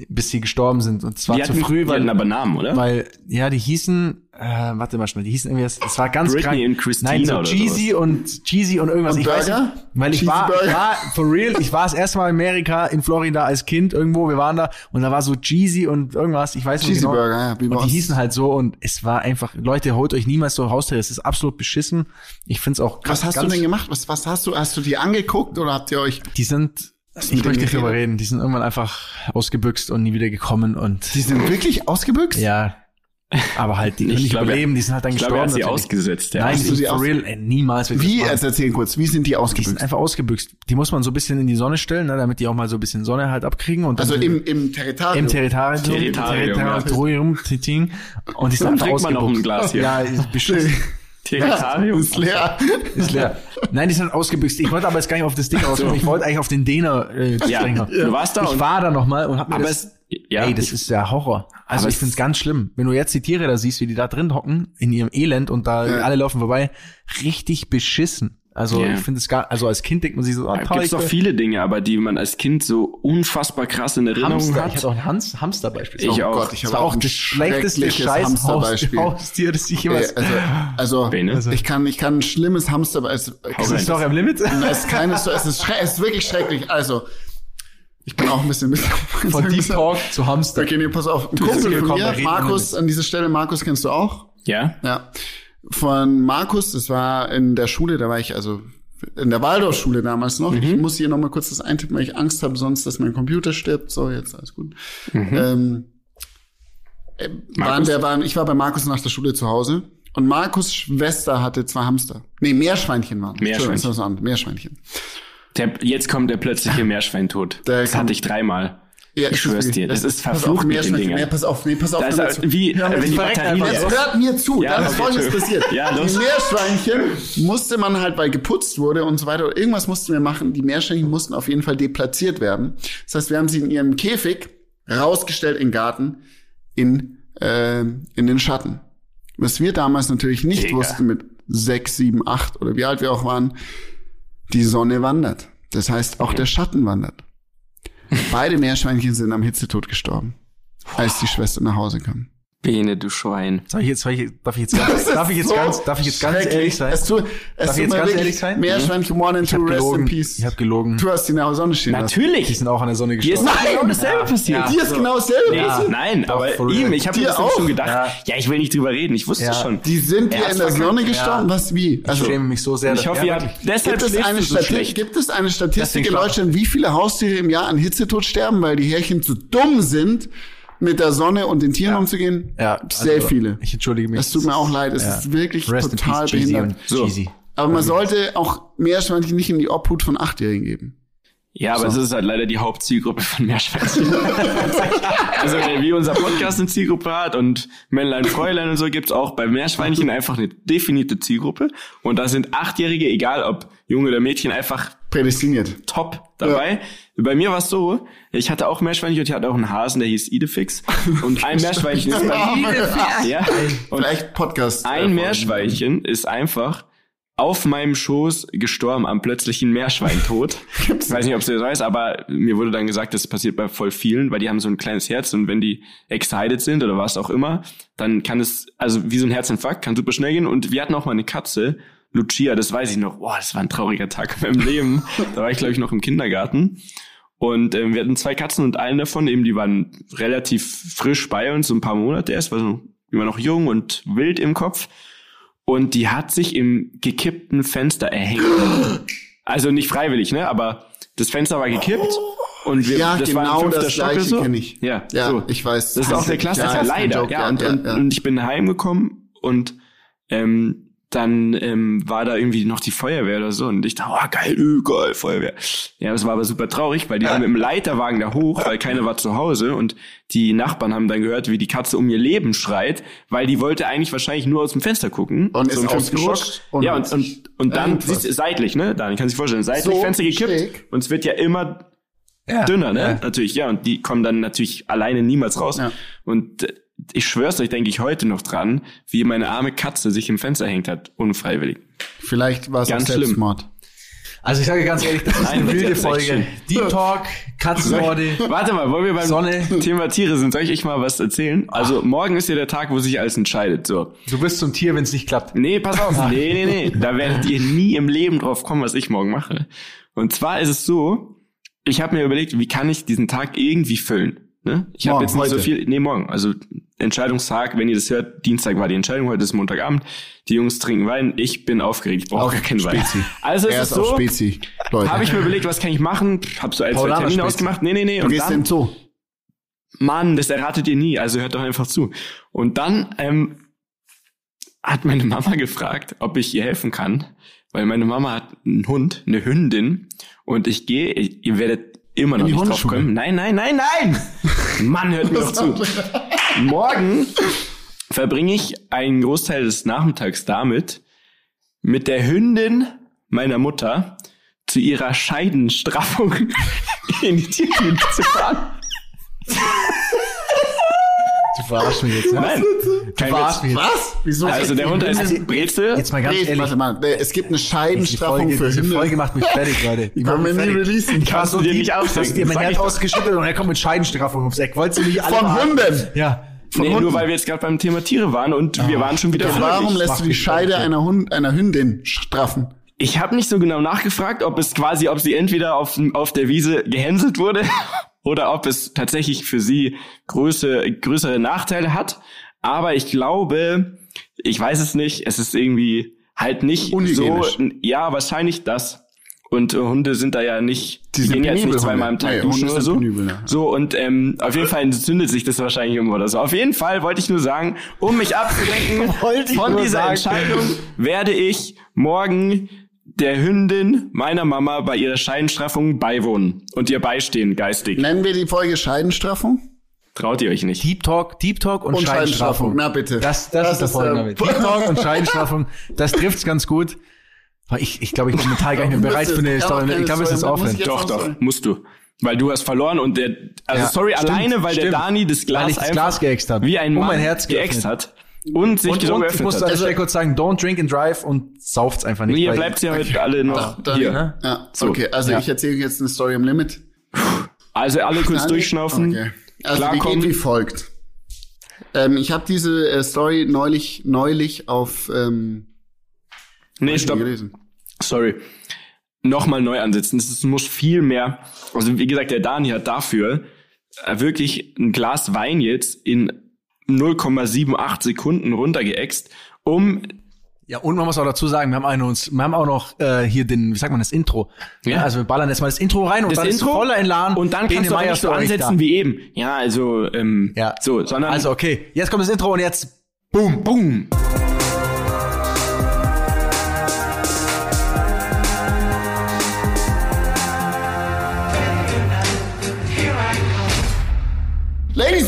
Bis sie gestorben sind. Und zwar die zu hatten, früh, die weil, hatten aber Namen, oder? weil, ja, die hießen, äh, warte mal schnell, die hießen irgendwie, das das war ganz Britney krank. und Christina Nein, so oder Cheesy und Cheesy und irgendwas. Und ich weiß Burger? nicht, weil ich war, ich war, for real, ich war das erste Mal in Amerika, in Florida als Kind irgendwo, wir waren da und da war so Cheesy und irgendwas, ich weiß nicht Cheesy genau. Burger, ja, wie und die hießen halt so und es war einfach, Leute, holt euch niemals so Haustiere, es ist absolut beschissen. Ich find's auch Was hast du denn gemacht? Was, was hast du? Hast du die angeguckt oder habt ihr euch? Die sind, ich möchte nicht drüber reden, die sind irgendwann einfach ausgebüxt und nie wieder gekommen und Die sind wirklich ausgebüxt? ja, aber halt, die können Ich nicht glaube, überleben, die sind halt dann Ich glaube, er gestorben. hat sie natürlich. ausgesetzt. Ja. Nein, die sind sie for real, ey, niemals. würde ich Wie? das machen. Jetzt erzähl kurz. Wie sind die Die sind ausgebüxt? einfach ausgebüxt. Die muss man so ein bisschen in die Sonne stellen, ne, damit die auch mal so ein bisschen Sonne halt abkriegen und dann Also im, im Territorium. im Territorium, Territorium, Territorium, Territorium, und die sind Dann einfach trinkt man noch ein ausgebüxt. Glas hier. Ja, ist beschissen. Territorium. [laughs] ist leer. Ist leer. Nein, die sind ausgebüxt. Ich wollte aber jetzt gar nicht auf das Ding rauskommen. Ich wollte eigentlich auf den Däner äh, Ja, springen. du warst da Ich war da noch mal und hab mir Aber das, es, ja, ey, das ich- ist ja Horror. Also ich es- find's ganz schlimm. Wenn du jetzt die Tiere da siehst, wie die da drin hocken, in ihrem Elend und da Ja. alle laufen vorbei, richtig beschissen. Also Ja. ich finde es gar, also als Kind denkt man sich so, ah, da toll, gibt's ich doch will- viele Dinge, aber die man als Kind so unfassbar krass in Erinnerung Hamster. hat. Ich hatte auch einen Hans, Hamster beispielsweise. Ich oh auch. Gott, ich Das habe war auch ein das schlechteste schreckliches Scheiß Hamsterbeispiel. Haustier, das ich jemals... Ey, also, also, Bene? ich kann, ich kann ein schlimmes Hamster, es, es, ist doch am Limit. es ist keine, es ist, schre- es ist wirklich schrecklich. Also, ich bin auch ein bisschen, [laughs] Von Deep Talk zu Hamster. Okay, nee, pass auf. Ein Kumpel von mir, Markus, an dieser Stelle, Markus kennst du auch? Ja? Ja. Von Markus, das war in der Schule, da war ich also in der Waldorfschule damals noch. Ich muss hier nochmal kurz das eintippen, weil ich Angst habe sonst, dass mein Computer stirbt. So, jetzt alles gut. Ähm, äh, waren der, waren, ich war bei Markus nach der Schule zu Hause und Markus Schwester hatte zwei Hamster. Nee, Meerschweinchen waren. Meerschweinchen. Meerschweinchen. Der, jetzt kommt der plötzliche Meerschweintod. Der das hatte ich dreimal. Ja, ich schwör's dir, das ist verflucht mit den. Dingern. Pass auf, nee, pass auf. Da ist halt zu. wie, mir wenn die Batterien hört mir zu, Ja, dann ist okay, folgendes passiert. Ja, los. Die Meerschweinchen musste man halt, weil geputzt wurde und so weiter, irgendwas mussten wir machen. Die Meerschweinchen mussten auf jeden Fall deplatziert werden. Das heißt, wir haben sie in ihrem Käfig rausgestellt in den Garten, in, äh, in den Schatten. Was wir damals natürlich nicht Digga. wussten mit sechs, sieben, acht oder wie alt wir auch waren, die Sonne wandert. Das heißt, auch der Schatten wandert. Beide Meerschweinchen sind am Hitzetod gestorben, als die Schwester nach Hause kam. Bene, du Schwein. Soll ich jetzt, soll ich, darf ich jetzt ganz, darf ich jetzt so ganz, darf ich jetzt ganz ehrlich sein? Es tut, es Darf ich jetzt ganz ehrlich sein? And Ich two, hab rest in gelogen. peace. Ich habe gelogen. Du hast die in der Sonne stehen lassen. Die Natürlich. sind auch an der Sonne Dir ist gestorben. noch genau dasselbe passiert. Dir ist genau dasselbe Nee, passiert. nein, aber for ihm, ich habe mir Dir das schon gedacht. Ja. Ja. ich will nicht drüber reden, ich wusste Ja. schon. Die sind dir in der Sonne gestorben? Was, wie? Ich Also, schäme mich so sehr. Ich hoffe, ja, ihr habt deshalb gibt es, eine Statistik, gibt es eine Statistik in Deutschland, wie viele Haustiere im Jahr an Hitzetod sterben, weil die Härchen zu dumm sind, mit der Sonne und den Tieren umzugehen? Ja, Sehr also, viele. Ich entschuldige mich. Es tut mir auch leid, es Ja. ist wirklich Rest total peace, behindert. So. Jeezy. Aber man sollte auch Meerschweinchen nicht in die Obhut von Achtjährigen geben. Ja, aber es ist halt leider die Hauptzielgruppe von Meerschweinchen. [laughs] also wie unser Podcast eine Zielgruppe hat und Männlein, Fräulein und so gibt's auch bei Meerschweinchen einfach eine definierte Zielgruppe. Und da sind Achtjährige, egal ob Junge oder Mädchen, einfach Prädestiniert. top dabei. Bei mir war es so, ich hatte auch Meerschweinchen und ich hatte auch einen Hasen, der hieß Idefix. Und ein [laughs] Meerschweinchen ist bei ja, und Vielleicht Podcast. ein Meerschweinchen ist einfach auf meinem Schoß gestorben am plötzlichen Meerschweintod. [laughs] Ich weiß nicht, ob du das weißt, aber mir wurde dann gesagt, das passiert bei voll vielen, weil die haben so ein kleines Herz und wenn die excited sind oder was auch immer, dann kann es, also wie so ein Herzinfarkt, kann super schnell gehen. Und wir hatten auch mal eine Katze, Lucia, das weiß ich noch. Boah, das war ein trauriger Tag in meinem Leben. [laughs] Da war ich, glaube ich, noch im Kindergarten. Und ähm, wir hatten zwei Katzen und einen davon, eben, die waren relativ frisch bei uns, so ein paar Monate erst, war so, war noch jung und wild im Kopf. Und die hat sich im gekippten Fenster erhängt. [gasps] Also nicht freiwillig, ne? Aber das Fenster war gekippt und wir, Ja, das war genau ein fünfter das Stock Gleiche so. kenn ich. Ja, Ja, so. ich weiß. Das ist auch der Klassiker, Ja, leider. Joke, ja, ja, und, ja, und, ja. und ich bin heimgekommen und ähm, dann ähm, war da irgendwie noch die Feuerwehr oder so und ich dachte, oh geil, öh, geil, Feuerwehr. Ja, das war aber super traurig, weil die sind mit dem Leiterwagen da hoch, weil keiner war zu Hause und die Nachbarn haben dann gehört, wie die Katze um ihr Leben schreit, weil die wollte eigentlich wahrscheinlich nur aus dem Fenster gucken. Und ist im fünften ausgerutscht und ja, und, und, und dann siehst du, seitlich, ne? Daniel, kann sich vorstellen, seitlich So Fenster gekippt schräg. und es wird ja immer Ja. dünner, ne? Ja. Natürlich, ja. Und die kommen dann natürlich alleine niemals raus. Ja. Und äh, ich schwör's euch, denke ich heute noch dran, wie meine arme Katze sich im Fenster hängt hat, unfreiwillig. Vielleicht war es Ganz schlimm. Selbstmord. Also ich sage ganz ehrlich, das ist eine wilde Folge. Deep Talk, Katzenmorde. [laughs] Warte mal, wollen wir beim Sonne. Thema Tiere sind? Soll ich euch mal was erzählen? Also morgen ist ja der Tag, wo sich alles entscheidet. So. Du bist zum Tier, wenn es nicht klappt. Nee, pass auf. Nee, nee, nee. [laughs] Da werdet ihr nie im Leben drauf kommen, was ich morgen mache. Und zwar ist es so, ich habe mir überlegt, wie kann ich diesen Tag irgendwie füllen? Ne? Ich habe jetzt nicht so heute. viel, nee, morgen. Also Entscheidungstag, wenn ihr das hört, Dienstag war die Entscheidung, heute ist Montagabend. Die Jungs trinken Wein, ich bin aufgeregt, ich brauche gar keinen Wein. Spezi. [laughs] Also Er es ist auf so, Spezi, Leute. habe ich mir überlegt, was kann ich machen? Hab so ein, zwei Termine Spezi. ausgemacht. Nee, nee, nee. du Und gehst dann, den Zoo. Mann, das erratet ihr nie, also hört doch einfach zu. Und dann ähm, hat meine Mama gefragt, ob ich ihr helfen kann, weil meine Mama hat einen Hund, eine Hündin, und ich gehe, ihr werdet immer noch nicht drauf kommen. Nein, nein, nein, nein! Mann, hört mir doch [laughs] zu. Morgen verbringe ich einen Großteil des Nachmittags damit, mit der Hündin meiner Mutter zu ihrer Scheidenstraffung [laughs] in die Tierklinik zu fahren. Du verarschst mich jetzt. Nein, kein verarschst Witz. mich jetzt. Was? Wieso? Also der Hund heißt Brezel. Jetzt mal ganz Nee, ehrlich. warte mal, es gibt eine Die Scheidenstraffung Folge, für Hunde. Folge macht mich fertig, Leute. Die Wollen wir mich nie releasen. Ich war Kannst so du dir nicht dass dir mein Herz ausgeschüttet und er kommt mit Scheidenstraffung ums Eck. Wolltest du nicht alle Von? Hunden. Ja. Nee, Hunden. nur weil wir jetzt gerade beim Thema Tiere waren und wir waren schon wieder warum fröhlich. lässt Mach du die mich Scheide einer, Hund, einer Hündin straffen? Ich habe nicht so genau nachgefragt, ob es quasi, ob sie entweder auf, auf der Wiese gehänselt wurde oder ob es tatsächlich für sie größere, größere Nachteile hat. Aber ich glaube, ich weiß es nicht, es ist irgendwie halt nicht so, ja, wahrscheinlich das. Und Hunde sind da ja nicht, Die die gehen jetzt penibel, nicht zweimal am. Tag Nee, duschen oder so. penibel, ja. So, und ähm, auf jeden Fall entzündet sich das wahrscheinlich irgendwo oder so. Auf jeden Fall wollte ich nur sagen, um mich abzulenken [laughs] von dieser sagen. Entscheidung, werde ich morgen der Hündin meiner Mama bei ihrer Scheidenstraffung beiwohnen und ihr beistehen geistig. Nennen wir die Folge Scheidenstraffung? Traut ihr euch nicht? Deep Talk, Deep Talk und, Und Scheidenstraffung. Na bitte. Das, das, Das ist der Folgenname. äh, Deep Talk und Scheidenstraffung. [laughs] Das trifft's ganz gut. Aber Ich, ich glaube, ich bin mental gar nicht mehr bereit für eine Story. Ich glaube, es ist aufhören. Doch, doch, musst du. Weil du hast verloren und der, also Ja, sorry, stimmt, alleine, weil der stimmt. Dani das Glas Weil ich das Glas geäxt hab. wie ein Und Mann mein Herz geäxt hat und sich Und, und ich muss an der Stelle kurz sagen, don't drink and drive und sauft's einfach nicht. Ihr bleibt ja heute alle noch Dann- hier. ne? Ja, So, okay. Also ja. ich erzähle jetzt eine Story am Limit. Also alle kurz Nein? durchschnaufen. Okay. Also die geht wie folgt. Ähm, ich habe diese äh, Story neulich, neulich auf ähm, Nee, stopp. gelesen. Sorry. Nochmal neu ansetzen. Es muss viel mehr. Also wie gesagt, der Dani hat dafür äh, wirklich ein Glas Wein jetzt in 0,78 Sekunden runtergeäxt, um Ja, und man muss auch dazu sagen, wir haben, eine uns, wir haben auch noch äh, hier den, wie sagt man, das Intro. Ja. Ja. also wir ballern jetzt mal das Intro rein und das dann Intro ist voller Elan. und dann kannst du auch nicht so ansetzen wie eben. Ja, also ähm, Ja. so, sondern Also okay, jetzt kommt das Intro und jetzt boom, boom.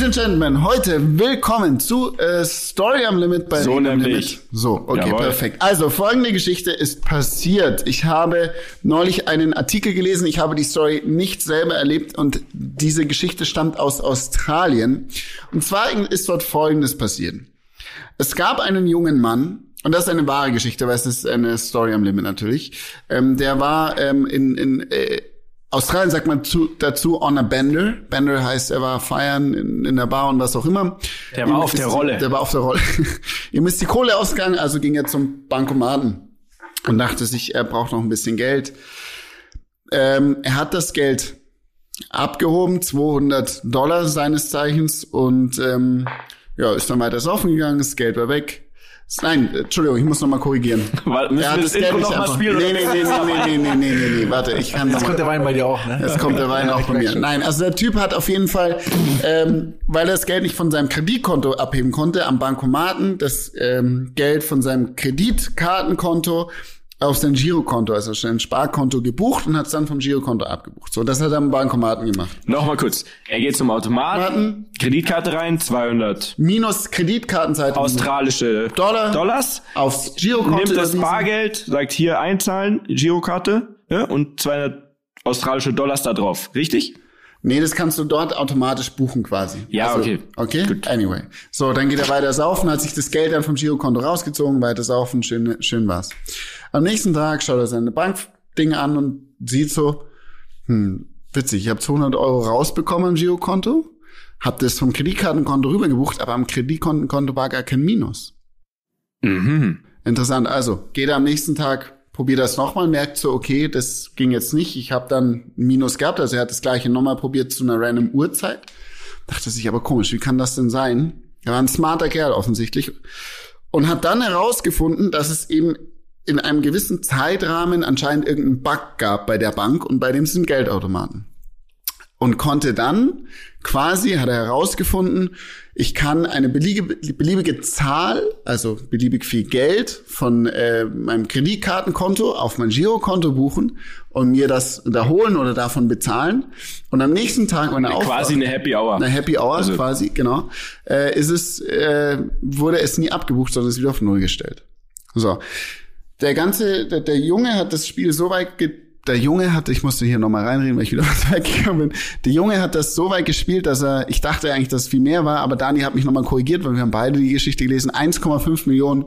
And Gentlemen, heute willkommen zu äh, Story am Limit bei So nämlich. Limit. So, okay, Jawohl. perfekt. Also folgende Geschichte ist passiert. Ich habe neulich einen Artikel gelesen. Ich habe die Story nicht selber erlebt und diese Geschichte stammt aus Australien. Und zwar ist dort Folgendes passiert. Es gab einen jungen Mann, und das ist eine wahre Geschichte, weil es ist eine Story am Limit natürlich. Ähm, der war ähm, in, in äh, Australien sagt man zu, dazu on a bender. Bender heißt, er war feiern in, in der Bar und was auch immer. Der war Ihm auf ist- der Rolle. Der war auf der Rolle. [laughs] Ihm ist die Kohle ausgegangen, also ging er zum Bankomaten und dachte sich, er braucht noch ein bisschen Geld. Ähm, er hat das Geld abgehoben, 200 Dollar seines Zeichens und ähm, ja, ist dann weiter saufen gegangen, das Geld war weg. Nein, äh, Entschuldigung, ich muss noch mal korrigieren. [laughs] Weil- müssen wir das Intro nicht noch mal einfach- spielen, Nee, nee, nee, nee, nee, nee, nee, nee, nee, warte, ich kann noch Jetzt kommt der Wein bei dir auch, ne? Jetzt kommt der Wein auch bei mir. Nein, also der Typ hat auf jeden Fall, ähm, weil er das Geld nicht von seinem Kreditkonto abheben konnte, am Bankomaten das ähm, Geld von seinem Kreditkartenkonto auf sein Girokonto, also sein Sparkonto gebucht und hat es dann vom Girokonto abgebucht. So, das hat er am Bankomaten gemacht. Nochmal kurz. Er geht zum Automaten, Automaten. Kreditkarte rein, 200 Minus Kreditkartenseite australische Dollar. Dollars, aufs Girokonto. nimmt das. Bargeld, sagt hier einzahlen, Girokarte, ja, und 200 australische Dollars da drauf. Richtig? Nee, das kannst du dort automatisch buchen quasi. Also, Ja, okay. Okay, anyway. So, dann geht er weiter saufen, hat sich das Geld dann vom Girokonto rausgezogen, weiter saufen, schön, schön war's. Am nächsten Tag schaut er seine Bankding an und sieht so, hm, witzig, ich habe 200 Euro rausbekommen am Girokonto, hab das vom Kreditkartenkonto rübergebucht, aber am Kreditkonto war gar kein Minus. Mhm. Interessant. Also geht er am nächsten Tag, probiert das nochmal, merkt so, okay, das ging jetzt nicht. Ich habe dann Minus gehabt. Also er hat das gleiche nochmal probiert zu einer random Uhrzeit. Dachte sich aber komisch, wie kann das denn sein? Er war ein smarter Kerl offensichtlich. Und hat dann herausgefunden, dass es eben in einem gewissen Zeitrahmen anscheinend irgendeinen Bug gab bei der Bank und bei dem sind Geldautomaten und konnte dann quasi, hat er herausgefunden, ich kann eine beliebige, beliebige Zahl, also beliebig viel Geld von äh, meinem Kreditkartenkonto auf mein Girokonto buchen und mir das da holen oder davon bezahlen. Und am nächsten Tag, wenn er aufwacht, Quasi eine Happy Hour. eine Happy Hour Also- quasi, genau, äh, ist es, äh, wurde es nie abgebucht, sondern ist wieder auf Null gestellt. So. Der ganze, der, der Junge hat das Spiel so weit ge der Junge hat, ich musste hier nochmal reinreden, weil ich wieder [laughs] was weggekommen bin. Der Junge hat das so weit gespielt, dass er, ich dachte eigentlich, dass es viel mehr war, aber Dani hat mich nochmal korrigiert, weil wir haben beide die Geschichte gelesen. 1,5 Millionen,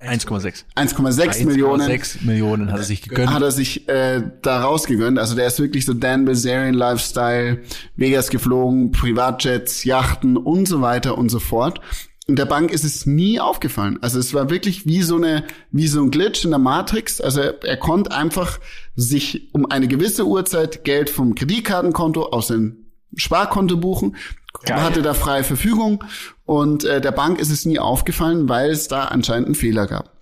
1,6. 1,6 Millionen 1,6 Millionen hat er sich gegönnt. hat er sich äh, da rausgegönnt. Also der ist wirklich so Dan Bilzerian Lifestyle, Vegas geflogen, Privatjets, Yachten und so weiter und so fort. Und der Bank ist es nie aufgefallen. Also es war wirklich wie so eine, wie so ein Glitch in der Matrix. Also er, er konnte einfach sich um eine gewisse Uhrzeit Geld vom Kreditkartenkonto aus dem Sparkonto buchen, Geil. hatte da freie Verfügung und äh, der Bank ist es nie aufgefallen, weil es da anscheinend einen Fehler gab.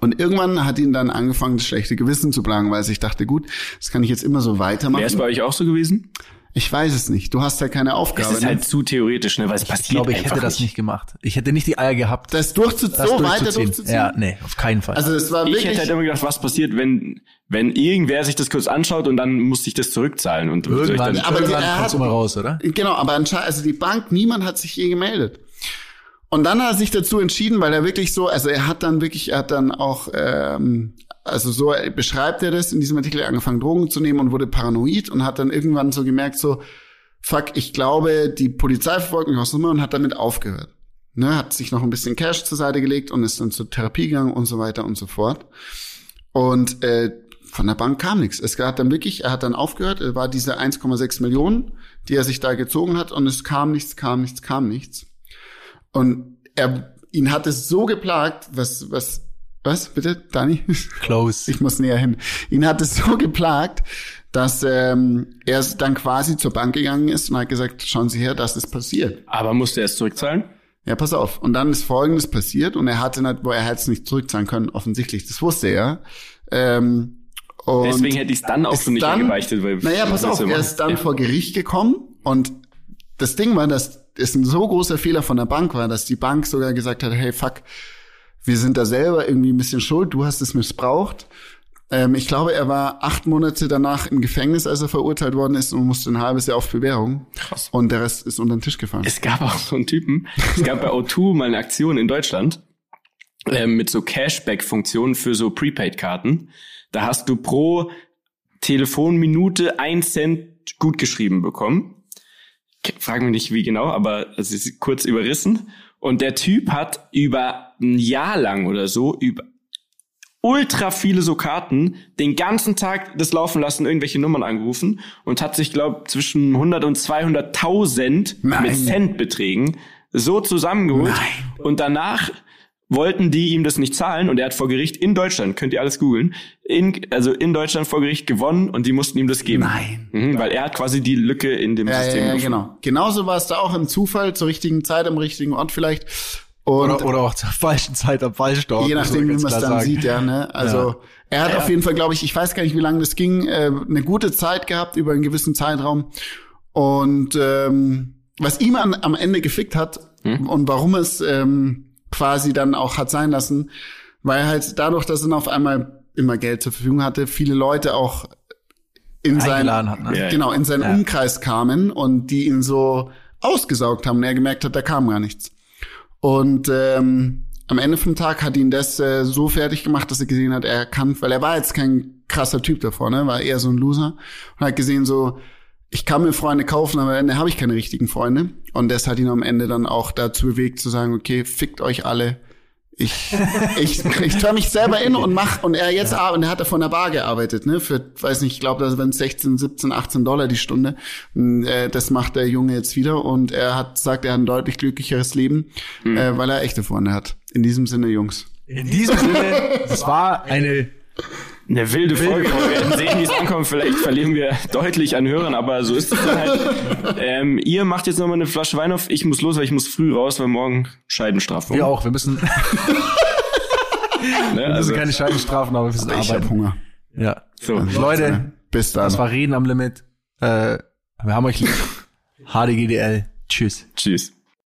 Und irgendwann hat ihn dann angefangen, das schlechte Gewissen zu plagen, weil sich dachte, gut, das kann ich jetzt immer so weitermachen. Wäre es bei euch auch so gewesen? Ich weiß es nicht. Du hast ja keine Aufgabe. Das ist ne? halt zu theoretisch, ne? Weil es Ich passiert glaube, ich einfach hätte das nicht gemacht. Ich hätte nicht die Eier gehabt, das durchzu das so weiter durchzuziehen. durchzuziehen. Ja, nee, auf keinen Fall. Also das war Ich wirklich. hätte halt immer gedacht, was passiert, wenn, wenn irgendwer sich das kurz anschaut und dann muss ich das zurückzahlen und ich irgendwann, dann, aber die- irgendwann kommt's hat- immer raus, oder? Genau, aber anscheinend, also die Bank, niemand hat sich je gemeldet. Und dann hat er sich dazu entschieden, weil er wirklich so, also er hat dann wirklich, er hat dann auch, ähm, also so beschreibt er das in diesem Artikel, angefangen Drogen zu nehmen und wurde paranoid und hat dann irgendwann so gemerkt, so, fuck, ich glaube, die Polizei verfolgt mich aus Nummer und hat damit aufgehört. Ne, hat sich noch ein bisschen Cash zur Seite gelegt und ist dann zur Therapie gegangen und so weiter und so fort. Und äh, von der Bank kam nichts. Es hat dann wirklich, er hat dann aufgehört, er war diese 1,6 Millionen, die er sich da gezogen hat und es kam nichts, kam nichts, kam nichts. Und er, ihn hat es so geplagt, was, was, was, bitte, Dani? Close. Ich muss näher hin. Ihn hat es so geplagt, dass ähm, er dann quasi zur Bank gegangen ist und hat gesagt, schauen Sie her, das ist passiert. Aber musste er es zurückzahlen? Ja, pass auf. Und dann ist Folgendes passiert und er hatte nicht, wo er hätte es nicht zurückzahlen können, offensichtlich. Das wusste er. Ähm, und Deswegen hätte ich es dann auch so nicht dann- eingebeichtet. Weil naja, pass auf, er ist dann Ja. vor Gericht gekommen und das Ding war, dass es ein so großer Fehler von der Bank war, dass die Bank sogar gesagt hat, hey, fuck, wir sind da selber irgendwie ein bisschen schuld, du hast es missbraucht. Ähm, ich glaube, er war acht Monate danach im Gefängnis, als er verurteilt worden ist und musste ein halbes Jahr auf Bewährung. Krass. Und der Rest ist unter den Tisch gefallen. Es gab auch so einen Typen, es gab bei O2 mal eine Aktion in Deutschland ähm, mit so Cashback-Funktionen für so Prepaid-Karten. Da hast du pro Telefonminute ein Cent gut geschrieben bekommen. Ke- Frag mich nicht wie genau, aber es ist kurz überrissen. Und der Typ hat über ein Jahr lang oder so über ultra viele so Karten, den ganzen Tag das laufen lassen, irgendwelche Nummern angerufen und hat sich, glaube zwischen 100 und 200.000 Nein. mit Centbeträgen so zusammengeholt. Und danach wollten die ihm das nicht zahlen und er hat vor Gericht in Deutschland, könnt ihr alles googeln, in, also in Deutschland vor Gericht gewonnen und die mussten ihm das geben. Nein. Mhm, weil er hat quasi die Lücke in dem Ja, System ja, ja, gefunden. genau. Genauso war es da auch im Zufall, zur richtigen Zeit, am richtigen Ort vielleicht. Und Oder, oder auch zur falschen Zeit am falschen Ort. je nachdem, wie man es dann sagen. sieht, ja. Ne? Also er hat auf jeden Fall, glaube ich, ich weiß gar nicht, wie lange das ging, äh, eine gute Zeit gehabt über einen gewissen Zeitraum. Und ähm, was ihm an, am Ende gefickt hat und warum es ähm, quasi dann auch hat sein lassen, weil halt dadurch, dass er dann auf einmal immer Geld zur Verfügung hatte, viele Leute auch in sein, hat, ne? Genau, in seinen Ja. Umkreis kamen und die ihn so ausgesaugt haben und er gemerkt hat, da kam gar nichts. Und ähm, am Ende vom Tag hat ihn das äh, so fertig gemacht, dass er gesehen hat, er kann, weil er war jetzt kein krasser Typ davor, ne, war eher so ein Loser und hat gesehen so, ich kann mir Freunde kaufen, aber am Ende habe ich keine richtigen Freunde. Und das hat ihn am Ende dann auch dazu bewegt zu sagen, okay, fickt euch alle. Ich, [laughs] ich, ich töre mich selber in und mach, und er jetzt, ar- und er hat da von der Bar gearbeitet, ne, für, weiß nicht, ich glaube, das waren 16, 17, 18 Dollar die Stunde. Und, äh, das macht der Junge jetzt wieder und er hat, sagt, er hat ein deutlich glücklicheres Leben, äh, weil er echte Freunde hat. In diesem Sinne, Jungs. In diesem Sinne, [laughs] das war eine Eine wilde Folge. Wir werden sehen, wie es ankommt. Vielleicht verlieren wir deutlich an Hörern, aber so ist es dann halt. Ähm, ihr macht jetzt nochmal eine Flasche Wein auf. Ich muss los, weil ich muss früh raus, weil morgen Scheidenstrafung. wir auch. Wir müssen, [laughs] wir Ne? Also, müssen keine Scheibenstrafen, aber wir müssen Ich habe arbeiten. Hunger. Ja. so. Leute, Bis dann. das war Reden am Limit. Äh, wir haben euch lieb. [laughs] HDGDL. Tschüss. Tschüss.